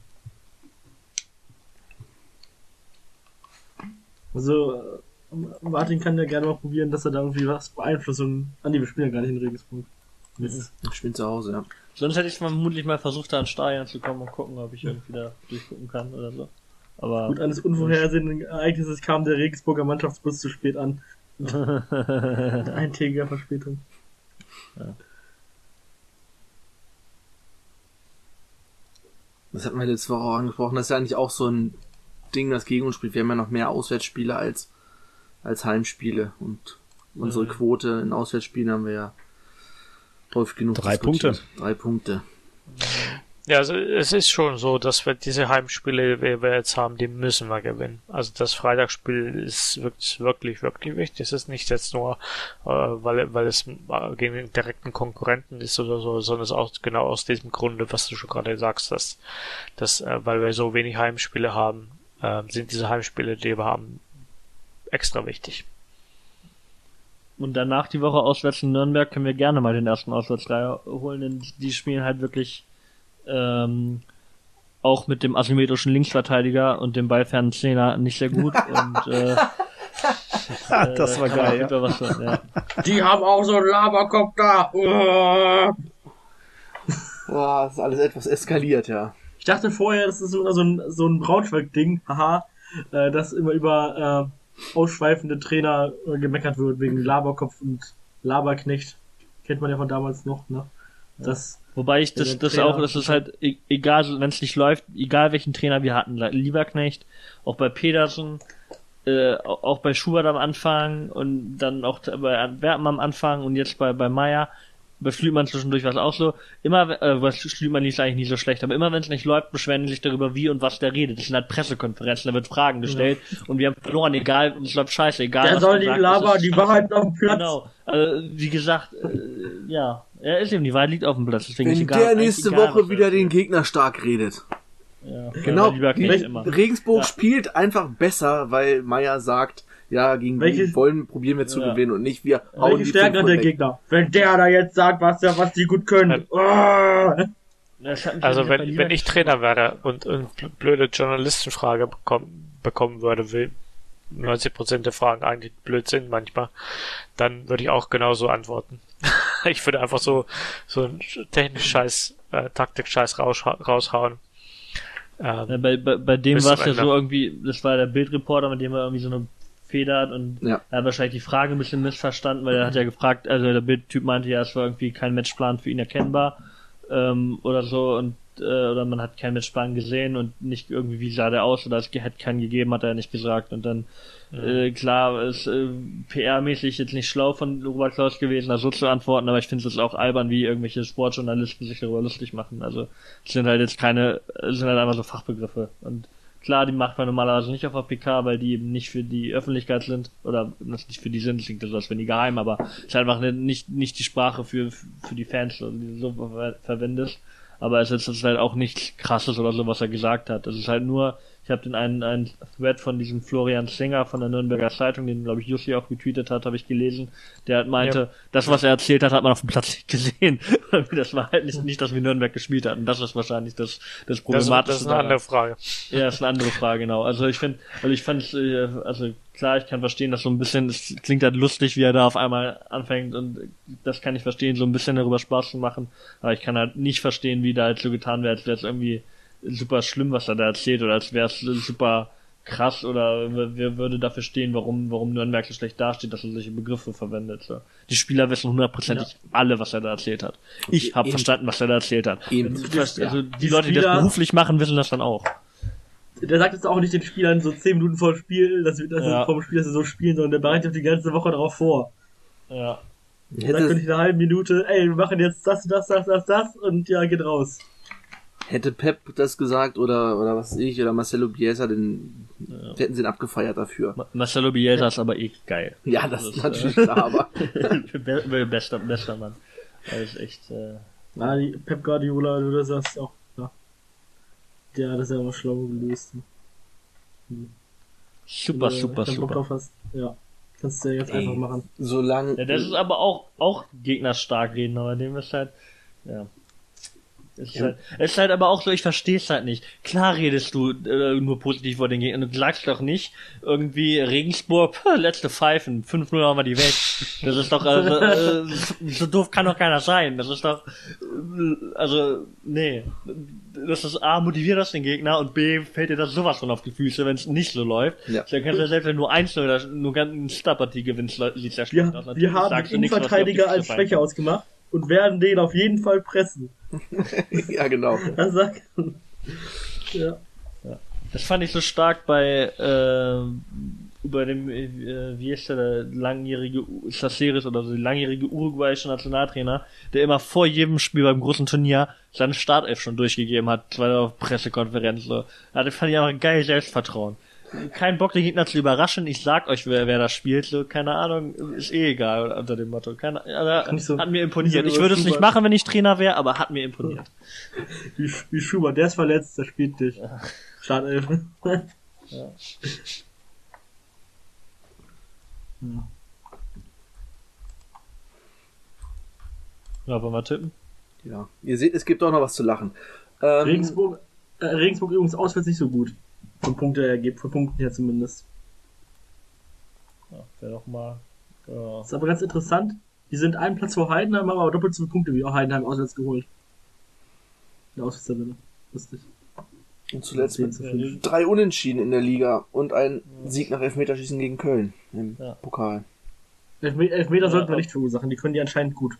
Also, äh, Martin kann ja gerne mal probieren, dass er da irgendwie was Beeinflussung an die wir spielen ja gar nicht in Regensburg. Mist. Ich spiele zu Hause, ja. Sonst hätte ich vermutlich mal versucht, da ins Stadion zu kommen und gucken, ob ich irgendwie da durchgucken kann oder so. Aber Gut, eines unvorhersehenden Ereignisses kam der Regensburger Mannschaftsbus zu spät an. Mit eintägiger Verspätung. Das hatten wir letzte Woche auch angesprochen. Das ist ja eigentlich auch so ein Ding, das gegen uns spielt. Wir haben ja noch mehr Auswärtsspiele als, als Heimspiele. Und unsere. Quote in Auswärtsspielen haben wir ja häufig genug Drei diskutiert. Drei Punkte. Ja, also es ist schon so, dass wir diese Heimspiele, die wir jetzt haben, die müssen wir gewinnen. Also das Freitagsspiel ist wirklich, wirklich, wirklich wichtig. Es ist nicht jetzt nur, äh, weil, weil es gegen den direkten Konkurrenten ist oder so, sondern es ist auch genau aus diesem Grunde, was du schon gerade sagst, dass, dass äh, weil wir so wenig Heimspiele haben, äh, sind diese Heimspiele, die wir haben, extra wichtig. Und danach die Woche auswärts in Nürnberg können wir gerne mal den ersten Auswärtsreihe holen, denn die spielen halt wirklich ähm, auch mit dem asymmetrischen Linksverteidiger und dem ballfernen Zehner nicht sehr gut. und äh, äh, Das war man geil, was hören, ja. Die haben auch so einen Laberkopf da. Boah, das ist alles etwas eskaliert, ja. Ich dachte vorher, das ist so so ein, so ein Braunschweig-Ding, haha, äh, dass immer über äh, ausschweifende Trainer äh, gemeckert wird wegen Laberkopf und Laberknecht. Kennt man ja von damals noch, ne? Das, Wobei ich das, das Trainer- auch, das ist halt e- egal, wenn es nicht läuft, egal welchen Trainer wir hatten, Lieberknecht, auch bei Pedersen, äh, au- auch bei Schubert am Anfang und dann auch bei Antwerpen am Anfang und jetzt bei, bei Meier, bei Schlümann zwischendurch war es auch so. Immer, äh, bei Schlümann lief es eigentlich nie so schlecht, aber immer wenn es nicht läuft, beschweren sich darüber, wie und was der redet. Das sind halt Pressekonferenzen, da wird Fragen gestellt und wir haben verloren, egal, es läuft scheiße, egal. der was soll die gesagt ist, Laber, es die ist- Wahrheit auf dem Platz. Genau. Also, wie gesagt, äh, ja, er ist eben, die Wahrheit liegt auf dem Platz. Deswegen ist Wenn egal, der nächste egal, Woche er wieder den. Gegner stark redet. Ja, Genau. ja. Regensburg Ja. spielt einfach besser, weil Meier sagt, ja, gegen Welche- die wollen, probieren wir zu Ja. gewinnen und nicht wir hauen Welche die Stärke hat der 500 weg. Gegner? Wenn der da jetzt sagt, was der, was die gut können. Uah. Das hat mich Also ja wenn, wenn ich Trainer wäre und, und blöde Journalistenfrage bekommen, bekommen würde, wie 90% der Fragen eigentlich blöd sind manchmal, dann würde ich auch genauso antworten. ich würde einfach so, so ein technisch scheiß, äh, Taktik scheiß raus, raushauen. Ja, bei, bei, bei dem war es ja so irgendwie, das war der Bildreporter, mit dem er irgendwie so eine Feder hat und Ja. er hat wahrscheinlich die Frage ein bisschen missverstanden, weil er hat ja gefragt, also der Bildtyp meinte ja, es war irgendwie kein Matchplan für ihn erkennbar ähm, oder so und äh, oder man hat keinen Matchplan gesehen und nicht irgendwie wie sah der aus oder es hätte keinen gegeben, hat er nicht gesagt und dann äh, klar ist äh, PR-mäßig jetzt nicht schlau von Robert Klaus gewesen, da so zu antworten, aber ich finde es auch albern, wie irgendwelche Sportjournalisten sich darüber lustig machen. Also es sind halt jetzt keine, es sind halt einfach so Fachbegriffe und Klar, die macht man normalerweise nicht auf der PK, weil die eben nicht für die Öffentlichkeit sind oder nicht für die sind, klingt das als wenn die geheim, aber es ist einfach ne- nicht nicht die Sprache für für die Fans, also die du so ver verwendest. Aber es ist halt auch nichts Krasses oder so, was er gesagt hat. Es ist halt nur, ich habe den einen einen Thread von diesem Florian Singer von der Nürnberger Zeitung, den glaube ich Jussi auch getweetet hat, habe ich gelesen. Der halt meinte, Ja. das was er erzählt hat, hat man auf dem Platz nicht gesehen. das war halt nicht, nicht, dass wir Nürnberg gespielt hatten. Das ist wahrscheinlich das das Das, Problematische. das ist eine daran. andere Frage. Ja, ist eine andere Frage, genau. Also ich finde, also ich fand, äh, also klar, ich kann verstehen, dass so ein bisschen, es klingt halt lustig, wie er da auf einmal anfängt und das kann ich verstehen, so ein bisschen darüber Spaß zu machen, aber ich kann halt nicht verstehen, wie da halt so getan wäre, als wäre es irgendwie super schlimm, was er da erzählt oder als wäre es super krass oder wer würde dafür stehen, warum, warum Nürnberg so schlecht dasteht, dass er solche Begriffe verwendet. So. Die Spieler wissen hundertprozentig alle, was er da erzählt hat. Ich habe verstanden, was er da erzählt hat. Eben. Also, also die, Die Leute, die das beruflich machen, wissen das dann auch. Der sagt jetzt auch nicht den Spielern so 10 Minuten vor dem Spiel, dass wir das Ja. vor dem Spiel, dass sie so spielen, sondern der bereitet die ganze Woche darauf vor. Ja. Dann könnte ich in einer halben Minute, ey, wir machen jetzt das, das, das, das, das und ja, geht raus. Hätte Pep das gesagt oder, oder was weiß ich, oder Marcelo Bielsa, den hätten sie ihn abgefeiert dafür. Ma- Marcelo Bielsa ist aber eh geil. Ja, das ist ist, natürlich klar, aber Be be bester, bester Mann. Er ist echt, äh, Ja, die Pep Guardiola, du das sagst auch, ja. Der hat das ja immer schlau gelöst. super, Wenn du super, Bock super. drauf hast, ja. Kannst du ja jetzt Ey. einfach machen. solange. Ja, das ist aber auch, auch Gegner stark reden, aber dem ist halt, ja. Es ist, halt, es ist halt aber auch so, ich verstehe es halt nicht. Klar redest du äh, nur positiv vor den Gegnern. Du sagst doch nicht irgendwie Regensburg, puh, letzte Pfeifen, 5-0 haben wir die weg. Das ist doch, also, äh, so doof kann doch keiner sein. Das ist doch, äh, also, nee. Das ist A, motiviert das den Gegner und B, fällt dir das sowas von auf die Füße, wenn es nicht so läuft. Ja. Dann kannst du ja selbst, wenn du eins oder nur ganz Star-Partie gewinnst, sieht ja schlecht Wir, aus. wir haben den Innenverteidiger als Schwäche ausgemacht und werden den auf jeden Fall pressen. ja, genau. Das sagt, ja. Das fand ich so stark bei äh, über dem äh, wie ist der, der langjährige U- Caceres oder so, der langjährige uruguayische Nationaltrainer, der immer vor jedem Spiel beim großen Turnier seine Startelf schon durchgegeben hat, bei der Pressekonferenz so. Ja, das fand ich einfach geil Selbstvertrauen. Kein Bock, den Gegner zu überraschen. Ich sag euch, wer, wer das spielt. So, keine Ahnung, ist eh egal unter dem Motto. Keine, Nicht so- hat mir imponiert. so Ich würde es nicht machen, wenn ich Trainer wäre, aber hat mir imponiert. Wie, wie Schubert, der ist verletzt, der spielt nicht. Startelf. Ja. Ja, wollen wir tippen? Ja. Ihr seht, es gibt auch noch was zu lachen. Ähm, Regensburg, äh, Regensburg übrigens auswärts nicht so gut. Von Punkte her, von Punkten her zumindest. Ja, wäre doch mal. Ja. ist aber ganz interessant. Die sind einen Platz vor Heidenheim, haben aber doppelt so viele Punkte wie auch Heidenheim auswärts geholt. Der Auswärtstabelle. Lustig. Und zuletzt mit zu drei Unentschieden in der Liga und ein Sieg nach Elfmeterschießen gegen Köln im Ja. Pokal. Elfme- Elfmeter Ja, sollten wir nicht verursachen, die können die anscheinend gut.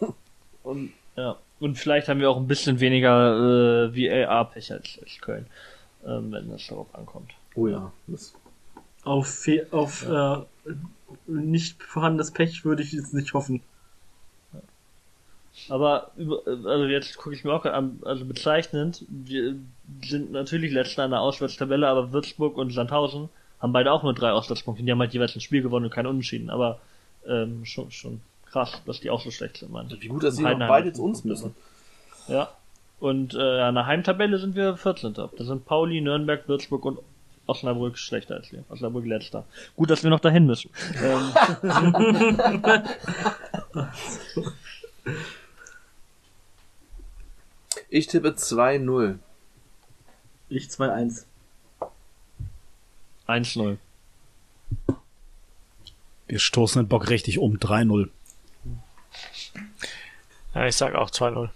Und, ja. Und vielleicht haben wir auch ein bisschen weniger äh, VAR-Pech als, als Köln, ähm, wenn es darauf ankommt. Oh ja. Das, Auf, Fe auf äh, nicht vorhandenes Pech würde ich jetzt nicht hoffen. Aber über, also jetzt gucke ich mir auch an, also bezeichnend, wir sind natürlich letzter in der Auswärtstabelle, aber Würzburg und Sandhausen haben beide auch nur drei Auswärtspunkte. Die haben halt jeweils ein Spiel gewonnen und kein Unentschieden. Aber ähm, schon, schon krass, dass die auch so schlecht sind, man. wie gut, dass sie beide zu uns müssen. Ja. Und äh, an der Heimtabelle sind wir 14. Da sind Pauli, Nürnberg, Würzburg und Osnabrück schlechter als wir. Osnabrück letzter. Gut, dass wir noch dahin müssen. ähm, Ich tippe 2-0. Ich 2-1. 1-0. Wir stoßen den Bock richtig um. 3-0. Ja, ich sag auch 2-0.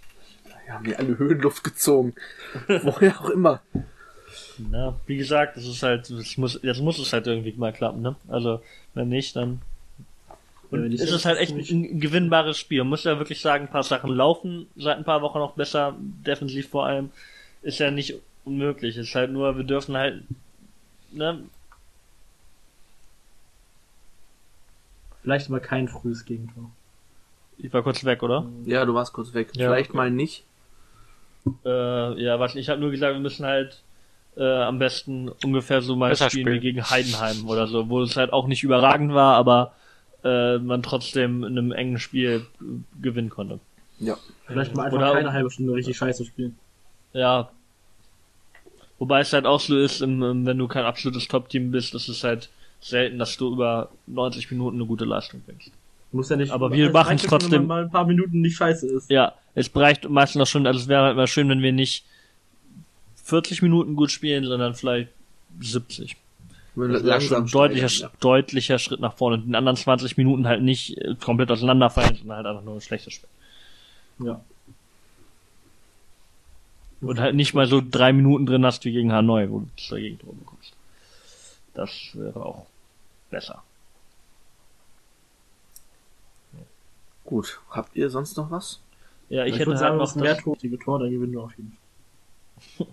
Wir haben hier alle Höhenluft gezogen. Woher auch immer. Na, wie gesagt, das ist halt, das muss, jetzt muss es halt irgendwie mal klappen, ne? Also, wenn nicht, dann. Und wenn es ist halt echt ein gewinnbares Spiel. Man muss ja wirklich sagen, ein paar Sachen laufen seit ein paar Wochen noch besser, defensiv vor allem. Ist ja nicht unmöglich. Ist halt nur, wir dürfen halt, ne? Vielleicht aber kein frühes Gegentor. Ich war kurz weg, oder? Ja, du warst kurz weg. Ja, Vielleicht okay. mal nicht. Äh, ja, was ich habe nur gesagt, wir müssen halt äh, am besten ungefähr so mal Besser spielen, spielen. wie gegen Heidenheim oder so, wo es halt auch nicht überragend war, aber äh, man trotzdem in einem engen Spiel gewinnen konnte. Ja. Vielleicht mal einfach Oder- keine halbe Stunde richtig scheiße spielen. Ja. Wobei es halt auch so ist, im, im, wenn du kein absolutes Top-Team bist, ist es halt selten, dass du über 90 Minuten eine gute Leistung bringst. Muss ja nicht. Aber wir es ja schon, trotzdem- Wenn man mal ein paar Minuten nicht scheiße ist. Ja, es reicht meistens auch schon, also es wäre halt mal schön, wenn wir nicht 40 Minuten gut spielen, sondern vielleicht 70. Wir Das wäre schon ein deutlicher, steigern, deutlicher Schritt nach vorne. Und in den anderen 20 Minuten halt nicht äh, komplett auseinanderfallen, sondern halt einfach nur ein schlechtes Spiel. Ja. Und halt nicht mal so drei Minuten drin hast wie gegen Hanoi, wo du zwei Gegentore bekommst. Das wäre auch besser. Gut. Habt ihr sonst noch was? Ja, ich, Ich, hätte würde halt sagen, noch das mehr das, Tor, die Tor, dann gewinnen wir auf jeden Fall.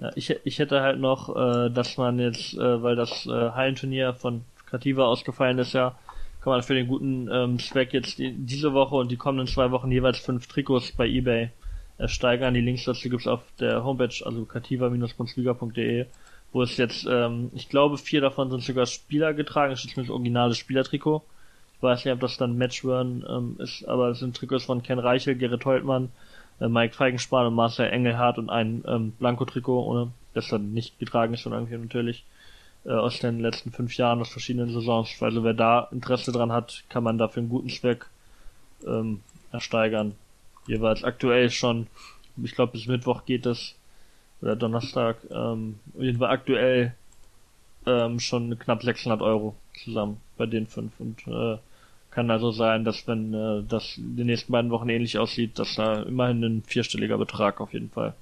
ja, ich, ich hätte halt noch, äh, dass man jetzt, äh, weil das äh, Hallenturnier von Kativa ausgefallen ist, ja, kann man für den guten ähm, Zweck jetzt die, diese Woche und die kommenden zwei Wochen jeweils fünf Trikots bei eBay ersteigern. Die Links dazu gibt's auf der Homepage, also kativa-bundesliga.de, wo es jetzt, ähm, ich glaube, vier davon sind sogar Spieler getragen. Es ist zumindest originales Spielertrikot. Weiß nicht, ob das dann Matchburn ähm, ist, aber es sind Trikots von Ken Reichel, Gerrit Holtmann, äh, Mike Feigenspahn und Marcel Engelhardt und ein ähm, Blanko-Trikot, ohne das dann nicht getragen ist von irgendwie natürlich äh, aus den letzten fünf Jahren, aus verschiedenen Saisons. Also wer da Interesse dran hat, kann man dafür einen guten Zweck ähm, ersteigern. Jeweils aktuell schon, ich glaube bis Mittwoch geht es, oder Donnerstag, ähm, auf jeden Fall aktuell ähm, schon knapp 600 Euro zusammen bei den fünf und äh, kann also sein, dass wenn äh, das in den nächsten beiden Wochen ähnlich aussieht, dass da immerhin ein vierstelliger Betrag auf jeden Fall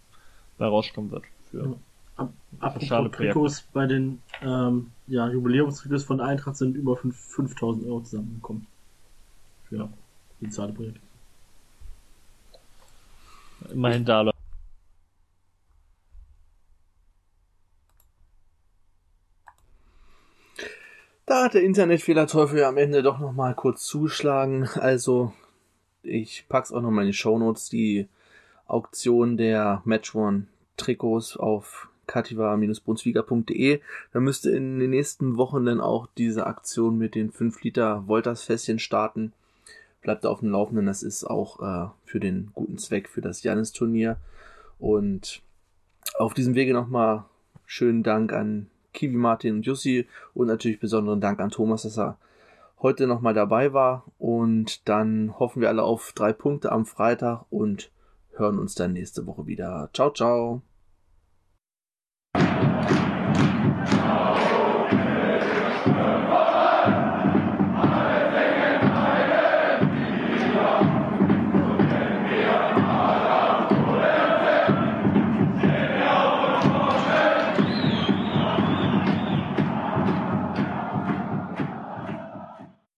bei rauskommen wird. Für, Ja. Ab, apropos. Trikots, bei den ähm, ja, Jubiläumstrikots von Eintracht sind über fünf- 5000 Euro zusammengekommen. Für soziale Projekte. immerhin da Da hat der Internetfehlerteufel ja am Ende doch nochmal kurz zuschlagen. Also, ich pack's auch nochmal in die Shownotes, die Auktion der Match One Trikots auf kativa-brunswiga.de. Da müsste in den nächsten Wochen dann auch diese Aktion mit den 5 Liter Wolters-Fässchen starten. Bleibt auf dem Laufenden, das ist auch äh, für den guten Zweck, für das Jannis-Turnier. Und auf diesem Wege nochmal schönen Dank an Kiwi Martin und Jussi und natürlich besonderen Dank an Thomas, dass er heute nochmal dabei war. Und dann hoffen wir alle auf drei Punkte am Freitag und hören uns dann nächste Woche wieder. Ciao, ciao.